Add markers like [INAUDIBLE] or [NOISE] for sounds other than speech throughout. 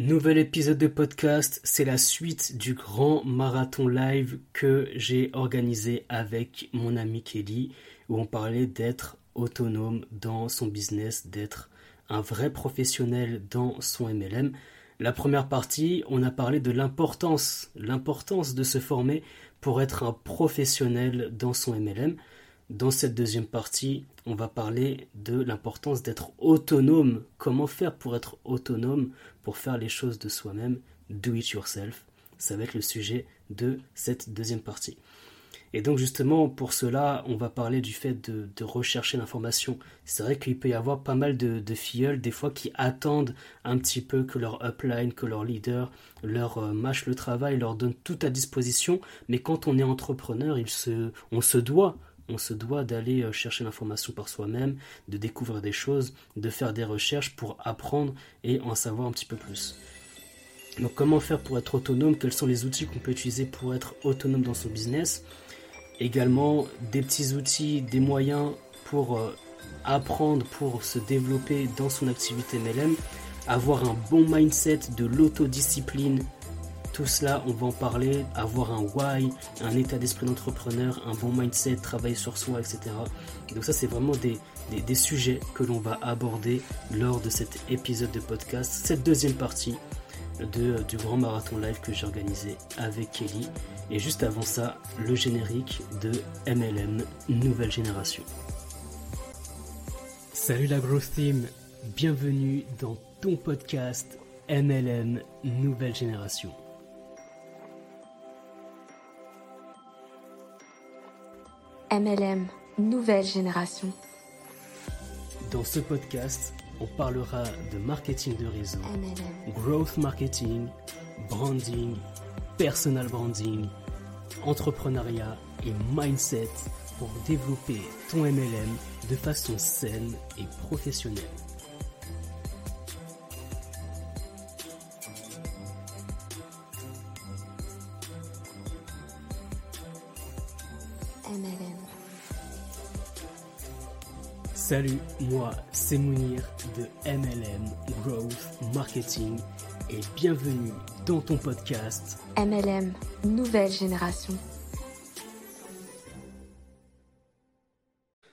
Nouvel épisode de podcast, c'est la suite du grand marathon live que j'ai organisé avec mon ami Kelly, où on parlait d'être autonome dans son business, d'être un vrai professionnel dans son MLM. La première partie, on a parlé de l'importance, l'importance de se former pour être un professionnel dans son MLM. Dans cette deuxième partie, on va parler de l'importance d'être autonome. Comment faire pour être autonome, pour faire les choses de soi-même, do it yourself. Ça va être le sujet de cette deuxième partie. Et donc justement, pour cela, on va parler du fait de, rechercher l'information. C'est vrai qu'il peut y avoir pas mal de, de, filleuls, des fois, qui attendent un petit peu que leur upline, que leur leader leur euh, mâche le travail, leur donne tout à disposition. Mais quand on est entrepreneur, se, on se doit on se doit d'aller euh, chercher l'information par soi-même, de découvrir des choses, de faire des recherches pour apprendre et en savoir un petit peu plus. Donc comment faire pour être autonome? Quels sont les outils qu'on peut utiliser pour être autonome dans son business? Également des petits outils, des moyens pour euh, apprendre, pour se développer dans son activité MLM, avoir un bon mindset de l'autodiscipline, tout cela, on va en parler, avoir un why, un état d'esprit d'entrepreneur, un bon mindset, travailler sur soi, etc. donc ça, c'est vraiment des, sujets que l'on va aborder lors de cet épisode de podcast, cette deuxième partie du grand marathon live que j'ai organisé avec Kelly. Et juste avant ça, le générique de MLM Nouvelle Génération. Salut la Growth Team, bienvenue dans ton podcast MLM Nouvelle Génération. MLM, nouvelle génération. Dans ce podcast, on parlera de marketing de réseau, growth marketing, branding, personal branding, entrepreneuriat et mindset pour développer ton MLM de façon saine et professionnelle. Salut, moi c'est Mounir de MLM Growth Marketing et bienvenue dans ton podcast MLM Nouvelle Génération.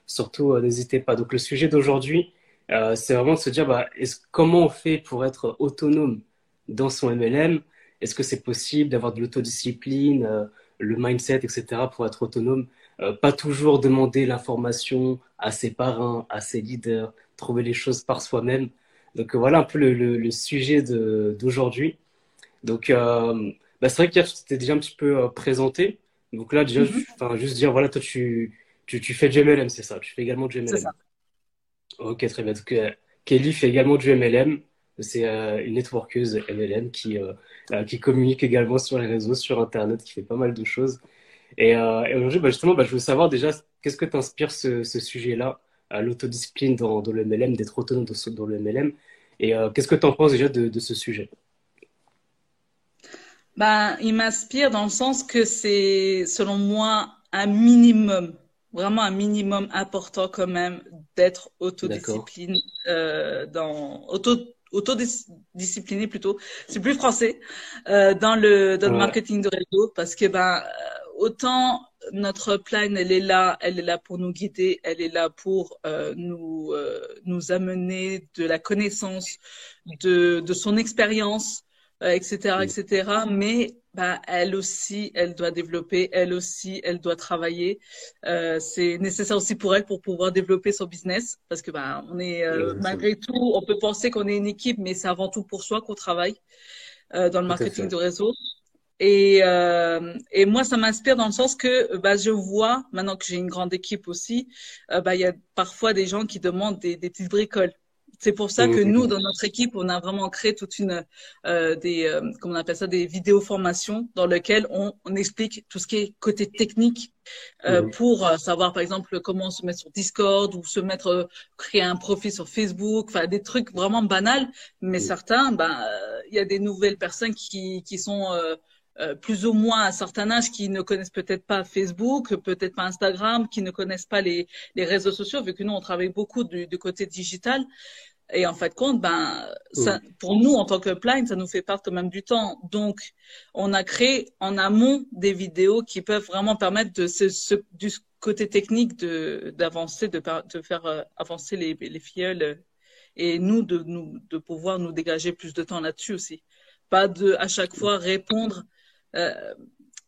Surtout, euh, n'hésitez pas. Donc le sujet d'aujourd'hui, euh, c'est vraiment de se dire bah, comment on fait pour être autonome dans son MLM Est-ce que c'est possible d'avoir de l'autodiscipline, euh, le mindset, etc. pour être autonome euh, pas toujours demander l'information à ses parents, à ses leaders, trouver les choses par soi-même. Donc euh, voilà un peu le, le, sujet d'aujourd'hui. Donc euh, bah, c'est vrai qu'hier c'était déjà un petit peu présenté. Donc là déjà, enfin juste dire voilà toi tu, tu, tu fais du MLM, c'est ça? Tu fais également du MLM. Ça. Ok très bien. Donc Kelly fait également du MLM. C'est une networkeuse MLM qui qui communique également sur les réseaux, sur Internet, qui fait pas mal de choses. Et, euh, et aujourd'hui, bah, justement, bah, je veux savoir déjà, qu'est-ce que t'inspire ce, ce sujet-là, l'autodiscipline dans, dans, le MLM, d'être autonome dans, dans, le MLM. Et euh, qu'est-ce que tu en penses déjà de, de ce sujet? Ben, Il m'inspire dans le sens que c'est, selon moi, un minimum, vraiment un minimum important quand même d'être autodiscipline euh, dans auto autodiscipliné plutôt c'est plus français euh, dans le dans le marketing de réseau parce que ben autant notre plan, elle est là, elle est là pour nous guider, elle est là pour euh, nous euh, nous amener de la connaissance, de de son expérience, etc., euh, etc. Mais bah, elle aussi, elle doit développer, elle aussi, elle doit travailler. c'est nécessaire aussi pour elle pour pouvoir développer son business, parce que bah, on est malgré tout, on peut penser qu'on est une équipe, mais c'est avant tout pour soi qu'on travaille dans le marketing de réseau. Et, euh, et moi, ça m'inspire dans le sens que bah, je vois, maintenant que j'ai une grande équipe aussi, euh, bah, il y a parfois des gens qui demandent des, des petites bricoles. C'est pour ça que nous, dans notre équipe, on a vraiment créé toute une euh, des euh, comment on appelle ça des vidéos formations dans lesquelles on, on explique tout ce qui est côté technique euh, pour euh, savoir par exemple comment se mettre sur Discord ou se mettre euh, créer un profil sur Facebook, enfin des trucs vraiment banals. Mais certains, ben il y a des nouvelles personnes qui qui sont euh, plus ou moins à un certain âge qui ne connaissent peut-être pas Facebook, peut-être pas Instagram, qui ne connaissent pas les, les réseaux sociaux, vu que nous, on travaille beaucoup du, du côté digital. Et en fait, compte, ben, ça, pour nous, en tant que Plane, ça nous fait perdre quand même du temps. Donc, on a créé en amont des vidéos qui peuvent vraiment permettre de ce, du côté technique de d'avancer, de, de, faire euh, avancer les, les filleuls et nous de nous de pouvoir nous dégager plus de temps là-dessus aussi. Pas de à chaque fois répondre. Euh,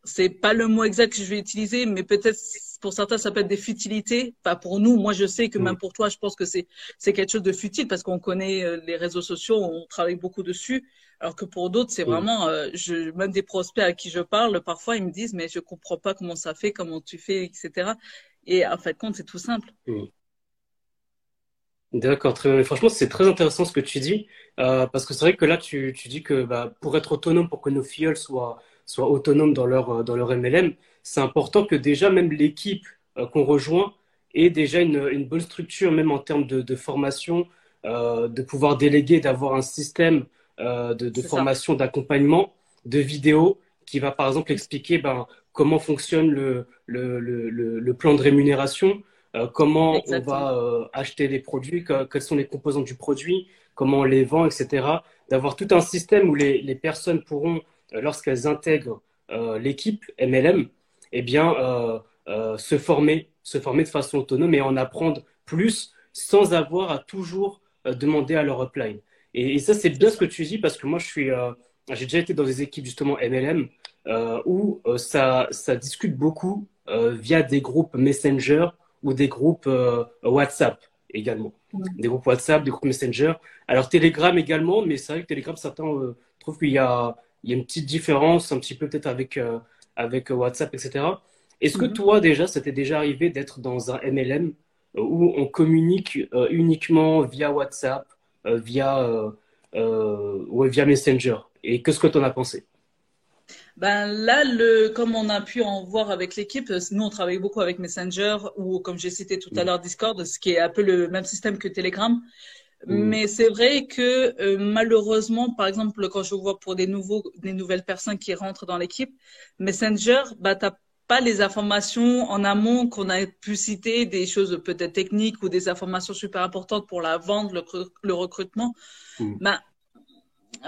c'est pas le mot exact que je vais utiliser, mais peut-être pour certains ça peut être des futilités. Pas pour nous. Moi, je sais que même pour toi, je pense que c'est c'est quelque chose de futile parce qu'on connaît euh, les réseaux sociaux, on travaille beaucoup dessus. Alors que pour d'autres, c'est vraiment, euh, je, même des prospects à qui je parle, parfois ils me disent, mais je comprends pas comment ça fait, comment tu fais, etc. Et en fait, compte, c'est tout simple. D'accord, très bien. Franchement, c'est très intéressant ce que tu dis, euh, parce que c'est vrai que là, tu, tu dis que bah, pour être autonome, pour que nos filleuls soient, soient autonomes dans leur, euh, dans leur MLM, c'est important que déjà même l'équipe euh, qu'on rejoint ait déjà une, une, bonne structure, même en termes de, de formation, euh, de pouvoir déléguer, d'avoir un système euh, de, de formation, d'accompagnement, de vidéos qui va par exemple expliquer ben, comment fonctionne le, le, le, le plan de rémunération, euh, comment on va euh, acheter les produits, quelles sont les composantes du produit, comment on les vend, etc. D'avoir tout un système où les, les personnes pourront, lorsqu'elles intègrent l'équipe MLM, eh bien, se former, se former de façon autonome et en apprendre plus sans avoir à toujours demander à leur upline. Et, et ça, c'est bien ce que tu dis parce que moi, je suis, j'ai déjà été dans des équipes justement MLM où ça, ça discute beaucoup via des groupes Messenger ou des groupes euh, WhatsApp également. Des groupes WhatsApp, des groupes Messenger. Alors Telegram également, mais c'est vrai que Telegram, certains euh, trouvent qu'il y a, il y a une petite différence un petit peu peut-être avec, euh, avec WhatsApp, etc. Est-ce que mhm. toi déjà, ça t'est déjà arrivé d'être dans un MLM où on communique uniquement via WhatsApp, via, ou via Messenger? Et qu'est-ce que tu en as pensé? Ben là, le, comme on a pu en voir avec l'équipe, nous on travaille beaucoup avec Messenger ou comme j'ai cité tout à mm. l'heure Discord, ce qui est un peu le même système que Telegram. Mm. Mais c'est vrai que euh, malheureusement, par exemple, quand je vois pour des nouveaux, des nouvelles personnes qui rentrent dans l'équipe, Messenger, bah t'as pas les informations en amont qu'on a pu citer, des choses peut-être techniques ou des informations super importantes pour la vente, le, le recrutement. Mm. Ben,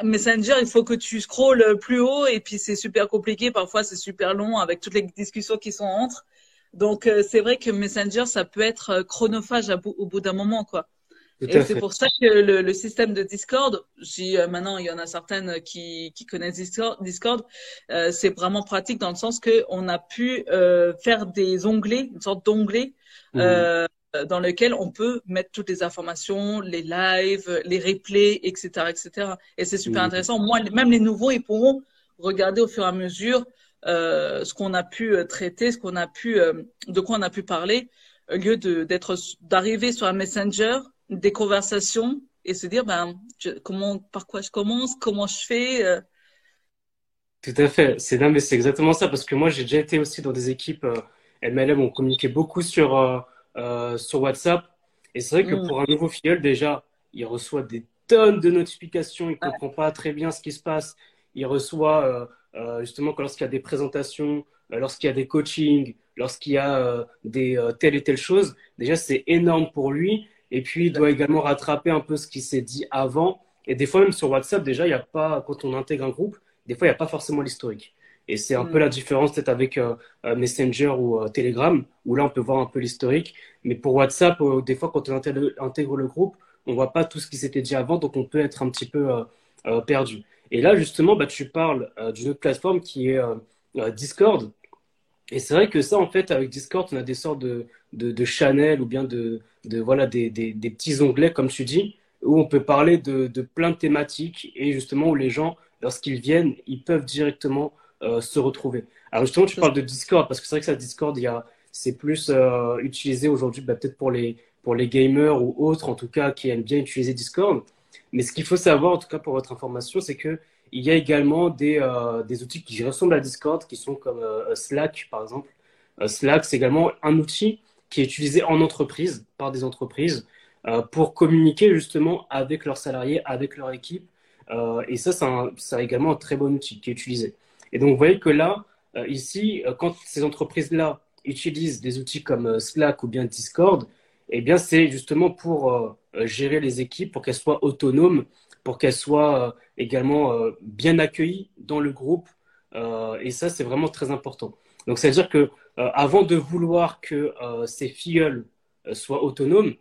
Messenger, il faut que tu scrolles plus haut et puis c'est super compliqué. Parfois, c'est super long avec toutes les discussions qui sont entre. Donc, euh, c'est vrai que Messenger, ça peut être chronophage au bout d'un moment, quoi. Et c'est pour ça que le, système de Discord, si euh, maintenant il y en a certaines qui, qui connaissent Discord, Discord c'est vraiment pratique dans le sens que on a pu faire des onglets, une sorte d'onglet. Mmh. Euh, dans lequel on peut mettre toutes les informations, les lives, les replays, etc., etc. Et c'est super intéressant. Moi, même les nouveaux, ils pourront regarder au fur et à mesure euh, ce qu'on a pu euh, traiter, ce qu'on a pu, euh, de quoi on a pu parler, au lieu d'être, d'arriver sur un messenger, des conversations et se dire, ben, comment, par quoi je commence, comment je fais. Tout à fait. C'est mais c'est exactement ça parce que moi, j'ai déjà été aussi dans des équipes MLM, on communiquait beaucoup sur euh, sur WhatsApp. Et c'est vrai que mm. pour un nouveau filleul, déjà, il reçoit des tonnes de notifications, il ne comprend pas très bien ce qui se passe. Il reçoit euh, euh, justement lorsqu'il y a des présentations, lorsqu'il y a des coachings, lorsqu'il y a des telle et telle chose. Déjà, c'est énorme pour lui. Et puis, il doit également rattraper un peu ce qui s'est dit avant. Et des fois, même sur WhatsApp, déjà, il n'y a pas, quand on intègre un groupe, des fois, il n'y a pas forcément l'historique. Et c'est un peu la mm. différence peut-être avec euh, euh, Messenger ou euh, Telegram, où là on peut voir un peu l'historique. Mais pour WhatsApp, des fois quand on intègre, le groupe, on voit pas tout ce qui s'était dit avant, donc on peut être un petit peu perdu. Et là justement, bah, tu parles d'une autre plateforme qui est Discord. Et c'est vrai que ça, en fait, avec Discord, on a des sortes de, de, de channels ou bien de, de voilà, des, des, des, petits onglets, comme tu dis, où on peut parler de, de plein de thématiques et justement où les gens, lorsqu'ils viennent, ils peuvent directement euh, se retrouver. Alors justement, tu parles de Discord parce que c'est vrai que ça, Discord, il y a, c'est plus euh, utilisé aujourd'hui, bah, peut-être pour les pour les gamers ou autres, en tout cas, qui aiment bien utiliser Discord. Mais ce qu'il faut savoir, en tout cas pour votre information, c'est que il y a également des, euh, des outils qui ressemblent à Discord, qui sont comme Slack, par exemple. Slack, c'est également un outil qui est utilisé en entreprise, par des entreprises, pour communiquer justement avec leurs salariés, avec leur équipe. et ça, c'est également un très bon outil qui est utilisé. Et donc, vous voyez que là, euh, ici, euh, quand ces entreprises-là utilisent des outils comme euh, Slack ou bien Discord, eh bien, c'est justement pour gérer les équipes, pour qu'elles soient autonomes, pour qu'elles soient également bien accueillies dans le groupe. et ça, c'est vraiment très important. Donc, c'est-à-dire que avant de vouloir que ces filleuls soient autonomes,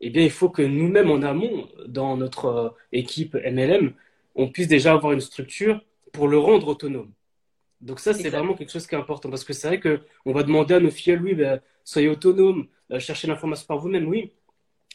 eh bien, il faut que nous-mêmes en amont, dans notre équipe MLM, on puisse déjà avoir une structure pour le rendre autonome. Donc ça, c'est vraiment quelque chose qui est important parce que c'est vrai qu'on va demander à nos filles, oui, ben, soyez autonomes, euh, cherchez l'information par vous-même, oui.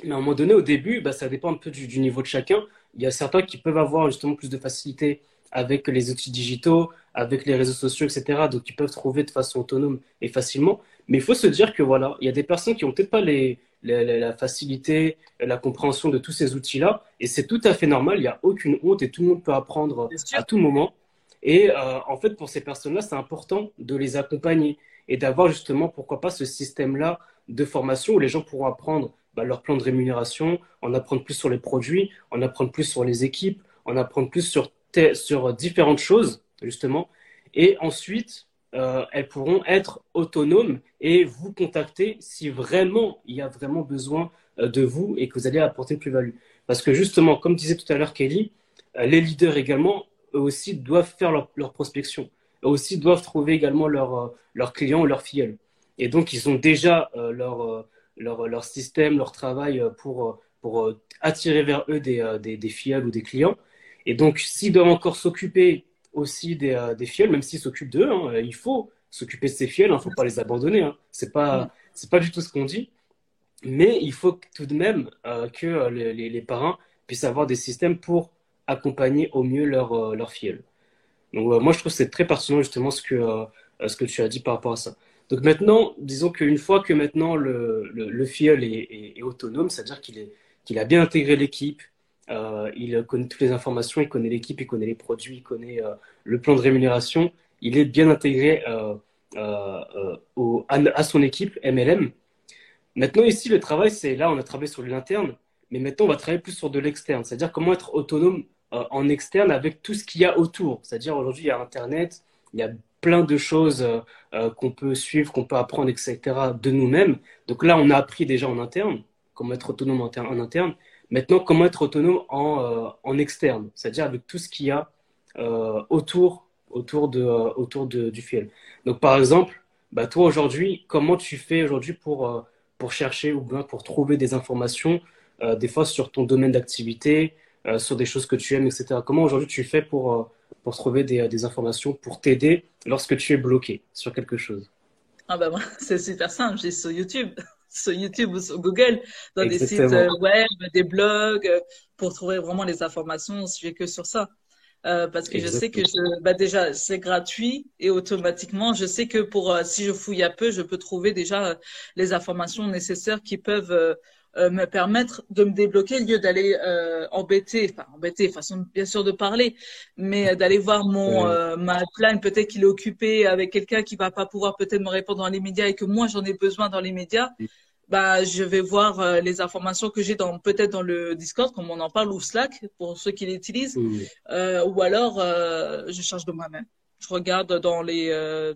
Mais à un moment donné, au début, ben, ça dépend un peu du, niveau de chacun. Il y a certains qui peuvent avoir justement plus de facilité avec les outils digitaux, avec les réseaux sociaux, etc. Donc, ils peuvent trouver de façon autonome et facilement. Mais il faut se dire que voilà, il y a des personnes qui n'ont peut-être pas les, la facilité, la compréhension de tous ces outils-là. Et c'est tout à fait normal, il n'y a aucune honte et tout le monde peut apprendre à tout moment. Et euh, en fait, pour ces personnes-là, c'est important de les accompagner et d'avoir justement, pourquoi pas, ce système-là de formation où les gens pourront apprendre bah, leur plan de rémunération, en apprendre plus sur les produits, en apprendre plus sur les équipes, en apprendre plus sur, sur différentes choses, justement. Et ensuite, euh, elles pourront être autonomes et vous contacter si vraiment il y a vraiment besoin euh, de vous et que vous allez apporter une plus-value. Parce que justement, comme disait tout à l'heure Kelly, euh, les leaders également, eux aussi doivent faire leur, prospection. Eux aussi doivent trouver également leurs leur clients ou leurs filleuls. Et donc, ils ont déjà leur, leur, leur, système, leur travail pour, pour attirer vers eux des, des, des filleuls ou des clients. Et donc, s'ils doivent encore s'occuper aussi des, euh, des filleuls, même s'ils s'occupent d'eux. Hein, il faut s'occuper de ces filleuls, il hein, ne faut pas les abandonner. Hein. C'est pas, c'est pas du tout ce qu'on dit. Mais il faut tout de même euh, que euh, les, les, parents puissent avoir des systèmes pour accompagner au mieux leurs leur filleuls. Donc moi, je trouve que c'est très pertinent justement ce que, ce que tu as dit par rapport à ça. Donc maintenant, disons qu'une fois que maintenant le, le, le filleul est, autonome, c'est-à-dire qu'il qu'il a bien intégré l'équipe, euh, il connaît toutes les informations, il connaît l'équipe, il connaît les produits, il connaît euh, le plan de rémunération. Il est bien intégré euh, à, son équipe MLM. Maintenant, ici, le travail, c'est là, on a travaillé sur l'interne, mais maintenant, on va travailler plus sur de l'externe, c'est-à-dire comment être autonome en externe avec tout ce qu'il y a autour. C'est-à-dire, aujourd'hui, il y a Internet, il y a plein de choses qu'on peut suivre, qu'on peut apprendre, etc., de nous-mêmes. Donc là, on a appris déjà en interne, comment être autonome en interne. Maintenant, comment être autonome en, euh, en externe, c'est-à-dire avec tout ce qu'il y a euh, autour, autour, de, euh, autour de, du fiel. Donc, par exemple, bah, toi aujourd'hui, comment tu fais aujourd'hui pour, pour chercher ou bien pour trouver des informations, des fois sur ton domaine d'activité, sur des choses que tu aimes, etc. Comment aujourd'hui tu fais pour, pour trouver des, des informations, pour t'aider lorsque tu es bloqué sur quelque chose? Ah bah moi, [LAUGHS] c'est super simple, j'ai sur YouTube [LAUGHS] sur YouTube ou sur Google, dans des sites euh, web, des blogs, euh, pour trouver vraiment les informations. Je vais que sur ça. Euh, parce que je sais que je, bah déjà c'est gratuit et automatiquement je sais que pour si je fouille un peu je peux trouver déjà les informations nécessaires qui peuvent me permettre de me débloquer au lieu d'aller embêter enfin embêter façon bien sûr de parler mais d'aller voir mon ma plan peut-être qu'il est occupé avec quelqu'un qui va pas pouvoir peut-être me répondre dans les médias et que moi j'en ai besoin dans les médias bah, je vais voir euh, les informations que j'ai dans peut-être dans le Discord, comme on en parle, ou Slack pour ceux qui l'utilisent, euh, ou alors euh, je cherche de moi-même. Je regarde dans les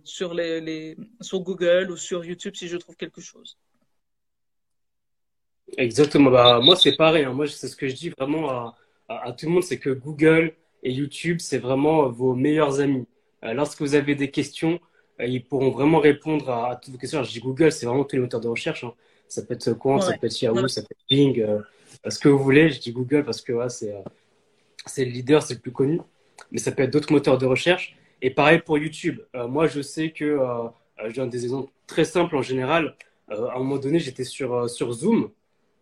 sur les, les, sur Google ou sur YouTube si je trouve quelque chose. Exactement. Bah, moi c'est pareil. Hein. Moi c'est ce que je dis vraiment à, à, tout le monde, c'est que Google et YouTube c'est vraiment vos meilleurs amis. lorsque vous avez des questions, ils pourront vraiment répondre à, toutes vos questions. je dis Google, c'est vraiment tous les moteurs de recherche. Hein. Ça peut être Quant, ça peut être Yahoo, ça peut être Bing, euh, ce que vous voulez. Je dis Google parce que ouais, c'est, euh, c'est le leader, c'est le plus connu. Mais ça peut être d'autres moteurs de recherche. Et pareil pour YouTube. Euh, moi, je sais que, je donne des exemples très simples en général. à un moment donné, j'étais sur, sur Zoom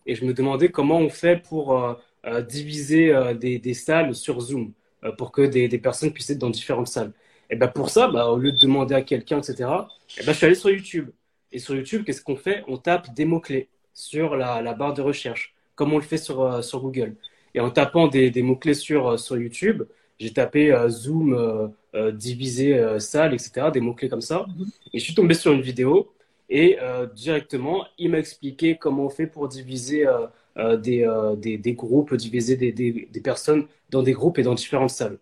et je me demandais comment on fait pour diviser des, des, salles sur Zoom pour que des, des, personnes puissent être dans différentes salles. Et ben pour ça, bah, au lieu de demander à quelqu'un, etc., et ben je suis allé sur YouTube. Et sur YouTube, qu'est-ce qu'on fait? On tape des mots-clés sur la, barre de recherche, comme on le fait sur, euh, sur Google. Et en tapant des, mots-clés sur, euh, sur YouTube, j'ai tapé euh, Zoom, divisé, salle, etc., des mots-clés comme ça. Mhm. Et je suis tombé sur une vidéo et directement, il m'a expliqué comment on fait pour diviser des, des, des, groupes, diviser des, personnes dans des groupes et dans différentes salles.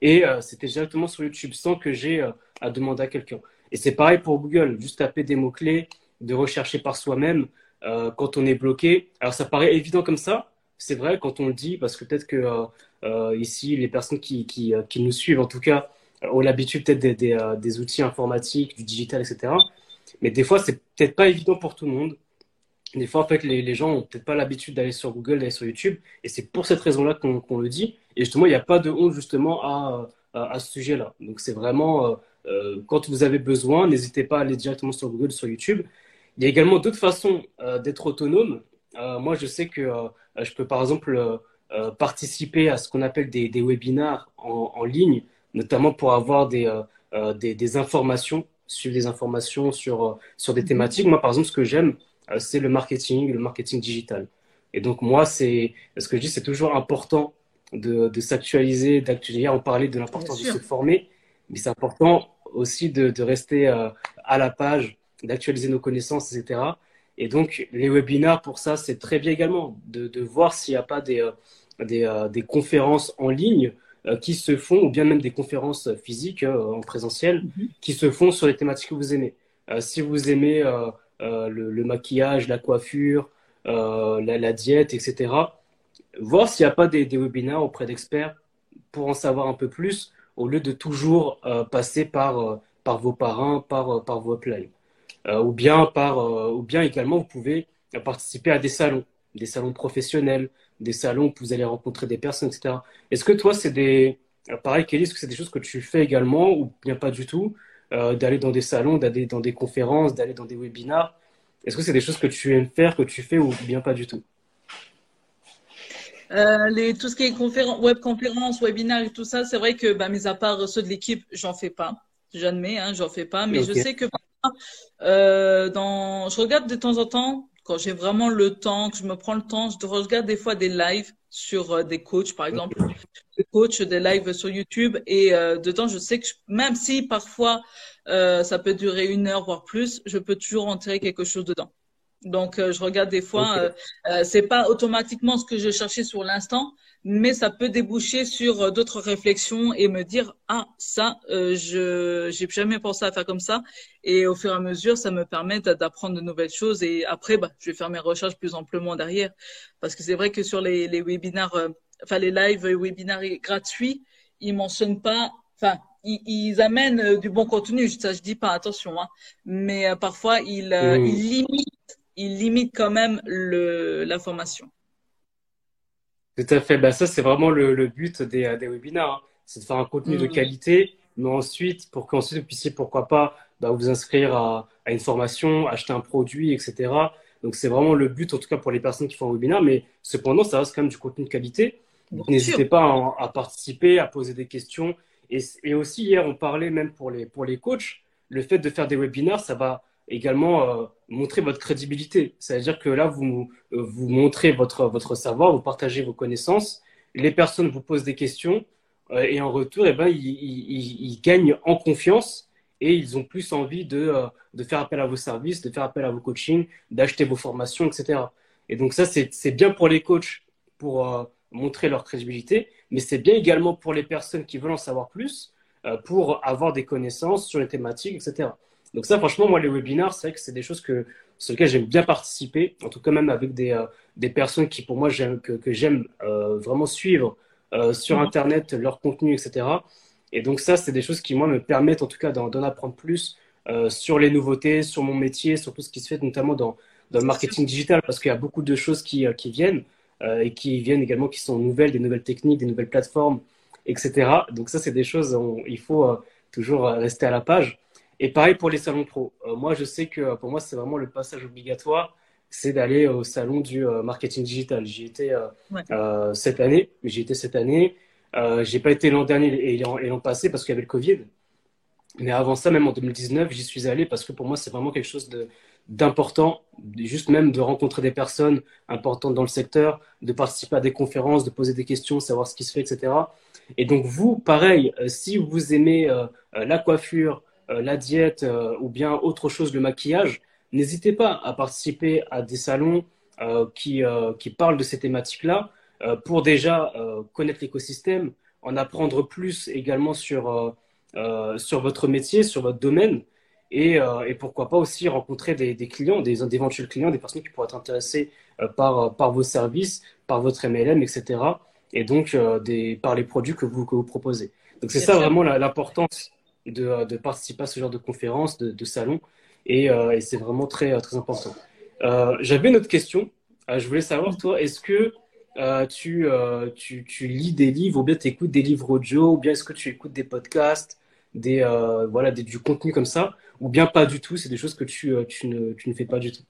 Et c'était directement sur YouTube sans que j'ai à demander à quelqu'un. Et c'est pareil pour Google, juste taper des mots-clés, de rechercher par soi-même. quand on est bloqué. Alors ça paraît évident comme ça, c'est vrai quand on le dit, parce que peut-être que ici, les personnes qui, nous suivent, en tout cas, ont l'habitude peut-être des, outils informatiques, du digital, etc. Mais des fois, c'est peut-être pas évident pour tout le monde. Des fois, en fait, les, gens ont peut-être pas l'habitude d'aller sur Google, d'aller sur YouTube, et c'est pour cette raison-là qu'on le dit. Et justement, il n'y a pas de honte justement à, ce sujet-là. Donc, c'est vraiment euh, euh, quand vous avez besoin, n'hésitez pas à aller directement sur Google, sur YouTube. Il y a également d'autres façons euh, d'être autonome. moi, je sais que je peux par exemple participer à ce qu'on appelle des, des webinars en, ligne, notamment pour avoir des informations suivre des informations sur, euh, sur des thématiques. Moi, par exemple, ce que j'aime, euh, c'est le marketing, le marketing digital. Et donc, moi, c'est ce que je dis, c'est toujours important de, de s'actualiser, d'actualiser. On parlait de l'importance de se former, mais c'est important aussi de, de rester euh, à la page, d'actualiser nos connaissances, etc. Et donc, les webinars, pour ça, c'est très bien également de, de voir s'il n'y a pas des, des, des, conférences en ligne qui se font, ou bien même des conférences physiques euh, en présentiel, mhm. qui se font sur les thématiques que vous aimez. Euh, si vous aimez le, maquillage, la coiffure, la, diète, etc., voir s'il n'y a pas des, des webinaires auprès d'experts pour en savoir un peu plus, au lieu de toujours passer par, par vos parrains, par, par vos uplines. ou, bien par, ou bien également, vous pouvez participer à des salons, des salons professionnels, des salons où vous allez rencontrer des personnes, etc. Est-ce que toi, c'est des. Pareil, Kelly, est-ce que c'est des choses que tu fais également ou bien pas du tout euh, D'aller dans des salons, d'aller dans des conférences, d'aller dans des webinars? Est-ce que c'est des choses que tu aimes faire, que tu fais ou bien pas du tout? Euh, les, tout ce qui est conférence, web conférences, webinaires et tout ça, c'est vrai que, bah, mis à part ceux de l'équipe, j'en fais pas. J'admets, hein, j'en fais pas. Mais je sais que euh, dans, je regarde de temps en temps quand j'ai vraiment le temps, que je me prends le temps, je regarde des fois des lives sur euh, des coachs, par exemple, des coachs, des lives sur YouTube. Et euh, dedans, je sais que même si parfois euh, ça peut durer une heure, voire plus, je peux toujours en tirer quelque chose dedans. Donc, euh, je regarde des fois, euh, euh, c'est pas automatiquement ce que je cherchais sur l'instant, mais ça peut déboucher sur d'autres réflexions et me dire ah ça, je j'ai jamais pensé à faire comme ça. Et au fur et à mesure, ça me permet d'apprendre de nouvelles choses. Et après, bah, je vais faire mes recherches plus amplement derrière, parce que c'est vrai que sur les, les webinaires, enfin les lives webinaires gratuits, ils mentionnent pas, enfin ils, amènent du bon contenu, ça je dis pas attention, hein, mais parfois ils, ils limitent il limite quand même l'information. Tout à fait. Ben, ça, c'est vraiment le, but des, des webinaires. Hein. C'est de faire un contenu de mm. qualité, mais ensuite, pour qu'ensuite vous puissiez, pourquoi pas, bah, vous inscrire à, une formation, acheter un produit, etc. Donc, c'est vraiment le but, en tout cas pour les personnes qui font un webinaire. Mais cependant, ça reste quand même du contenu de qualité. n'hésitez pas à, participer, à poser des questions. Et, et, aussi, hier, on parlait même pour les, pour les coachs, le fait de faire des webinaires, ça va également euh, montrer votre crédibilité. C'est-à-dire que là, vous, euh, vous montrez votre, votre savoir, vous partagez vos connaissances, les personnes vous posent des questions euh, et en retour, eh ben, ils, ils, gagnent en confiance et ils ont plus envie de, de faire appel à vos services, de faire appel à vos coachings, d'acheter vos formations, etc. Et donc ça, c'est bien pour les coachs pour montrer leur crédibilité, mais c'est bien également pour les personnes qui veulent en savoir plus, pour avoir des connaissances sur les thématiques, etc. Donc ça, franchement, moi, les webinars, c'est vrai que c'est des choses que, sur lesquelles j'aime bien participer, en tout cas même avec des, euh, des personnes qui, pour moi, j'aime, que, que j'aime euh, vraiment suivre euh, sur mhm. Internet, leur contenu, etc. Et donc ça, c'est des choses qui, moi, me permettent en tout cas d'en, d'en apprendre plus sur les nouveautés, sur mon métier, sur tout ce qui se fait, notamment dans, dans le marketing digital, parce qu'il y a beaucoup de choses qui, qui viennent et qui viennent également, qui sont nouvelles, des nouvelles techniques, des nouvelles plateformes, etc. Donc ça, c'est des choses, il faut toujours rester à la page. Et pareil pour les salons pro. Euh, moi, je sais que pour moi, c'est vraiment le passage obligatoire, c'est d'aller au salon du euh, marketing digital. J'y étais euh, cette année, j'y étais cette année. j'ai pas été l'an dernier et l'an passé parce qu'il y avait le Covid. Mais avant ça, même en 2019, j'y suis allé parce que pour moi, c'est vraiment quelque chose d'important, juste même de rencontrer des personnes importantes dans le secteur, de participer à des conférences, de poser des questions, savoir ce qui se fait, etc. Et donc vous, pareil, si vous aimez la coiffure, euh, la diète euh, ou bien autre chose, le maquillage, n'hésitez pas à participer à des salons euh, qui, qui parlent de ces thématiques-là pour déjà connaître l'écosystème, en apprendre plus également sur, sur votre métier, sur votre domaine. et, et pourquoi pas aussi rencontrer des, des clients, des éventuels clients, des personnes qui pourraient être intéressées par, par vos services, par votre MLM, etc. Et donc des, par les produits que vous, que vous proposez. Donc c'est ça vraiment l'importance de, de, participer à ce genre de conférences, de, de salons, et, et c'est vraiment très, très important. J'avais une autre question. je voulais savoir, toi, est-ce que euh, tu, euh, tu, tu, lis des livres ou bien tu écoutes des livres audio ou bien est-ce que tu écoutes des podcasts, des, euh, voilà, des, du contenu comme ça ou bien pas du tout, c'est des choses que tu, tu, ne, tu ne fais pas du tout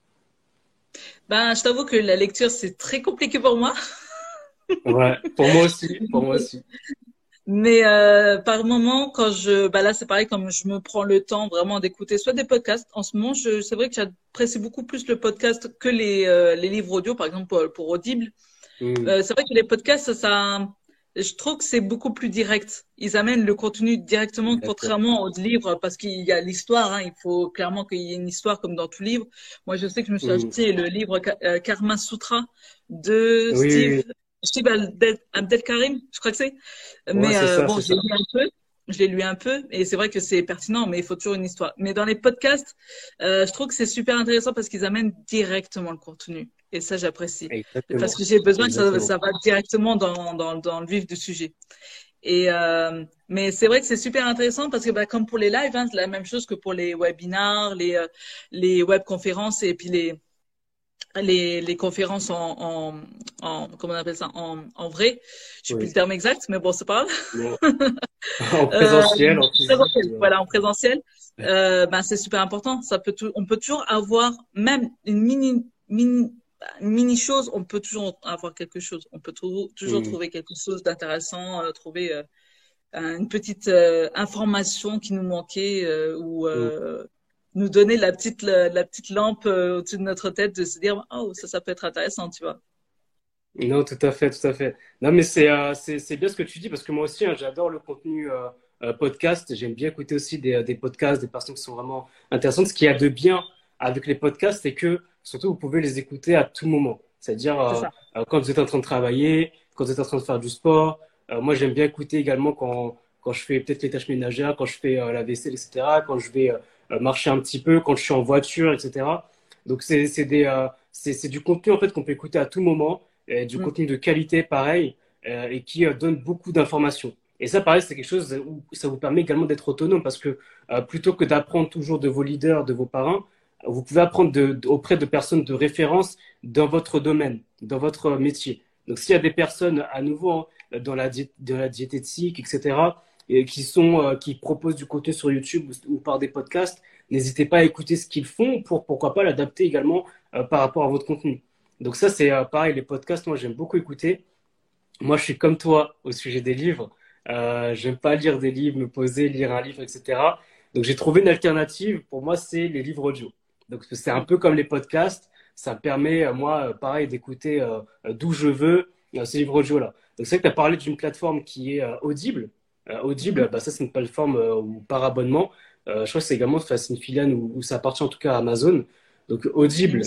ben, Je t'avoue que la lecture, c'est très compliqué pour moi. ouais, pour moi aussi, pour moi [LAUGHS] aussi. Mais euh, par moment, quand je, bah là c'est pareil, comme je me prends le temps vraiment d'écouter soit des podcasts. En ce moment, je, c'est vrai que j'apprécie beaucoup plus le podcast que les, les livres audio, par exemple pour, pour Audible. Mm. Euh, c'est vrai que les podcasts, ça, je trouve que c'est beaucoup plus direct. Ils amènent le contenu directement, contrairement aux livres, parce qu'il y a l'histoire. Hein. Il faut clairement qu'il y ait une histoire comme dans tout livre. Moi, je sais que je me suis mm. acheté le livre euh, Karma Sutra de Steve, Steve Abdel, Karim, je crois que c'est. mais euh, bon, j'ai lu un peu. Je l'ai lu un peu et c'est vrai que c'est pertinent, mais il faut toujours une histoire. Mais dans les podcasts, je trouve que c'est super intéressant parce qu'ils amènent directement le contenu. Et ça, j'apprécie. Parce que j'ai besoin que ça, ça, va directement dans, dans, dans, le vif du sujet. Et euh, mais c'est vrai que c'est super intéressant parce que bah, comme pour les lives, hein, c'est la même chose que pour les webinars, les euh, les webconférences et puis les les, les conférences en, en, en, comment on appelle ça en, en vrai. Je sais plus le terme exact, mais bon, c'est pas grave. [LAUGHS] en présentiel, en présentiel. Voilà, en présentiel. Euh, ben c'est super important. Ça peut on peut toujours avoir même une mini mini mini chose, on peut toujours avoir quelque chose. On peut toujours mm. trouver quelque chose d'intéressant, euh, trouver euh, une petite euh, information qui nous manquait ou mm. Nous donner la petite la, petite lampe au-dessus de notre tête de se dire oh ça ça peut être intéressant, tu vois. Non, tout à fait, tout à fait. Non, mais c'est c'est bien ce que tu dis parce que moi aussi hein, j'adore le contenu podcast. J'aime bien écouter aussi des, des podcasts, des personnes qui sont vraiment intéressantes. Ce qu'il y a de bien avec les podcasts, c'est que surtout, vous pouvez les écouter à tout moment. C'est-à-dire euh, euh, quand vous êtes en train de travailler, quand vous êtes en train de faire du sport. Euh, moi, j'aime bien écouter également quand, quand je fais peut-être les tâches ménagères, quand je fais la vaisselle, etc., quand je vais marcher un petit peu, quand je suis en voiture, etc. Donc, c'est c'est du contenu en fait qu'on peut écouter à tout moment, et du mm. contenu de qualité pareil, et qui donne beaucoup d'informations. Et ça, pareil, c'est quelque chose où ça vous permet également d'être autonome parce que plutôt que d'apprendre toujours de vos leaders, de vos parents, vous pouvez apprendre de, auprès de personnes de référence dans votre domaine, dans votre métier. Donc, s'il y a des personnes à nouveau hein, dans la, de la diététique, etc., et qui sont euh, qui proposent du contenu sur YouTube ou, par des podcasts, n'hésitez pas à écouter ce qu'ils font pour pourquoi pas l'adapter également euh, par rapport à votre contenu. Donc ça c'est euh, pareil les podcasts moi j'aime beaucoup écouter. Moi je suis comme toi au sujet des livres. j'aime pas lire des livres, me poser, lire un livre, etc. Donc j'ai trouvé une alternative. Pour moi c'est les livres audio. Donc c'est un peu comme les podcasts. Ça me permet, euh, moi, euh, pareil, d'écouter euh, d'où je veux ces livres audio-là. Donc c'est vrai que tu as parlé d'une plateforme qui est Audible. Audible, bah, ça c'est une plateforme par abonnement. je crois que c'est également une filiale où, ça appartient en tout cas à Amazon. Donc Audible,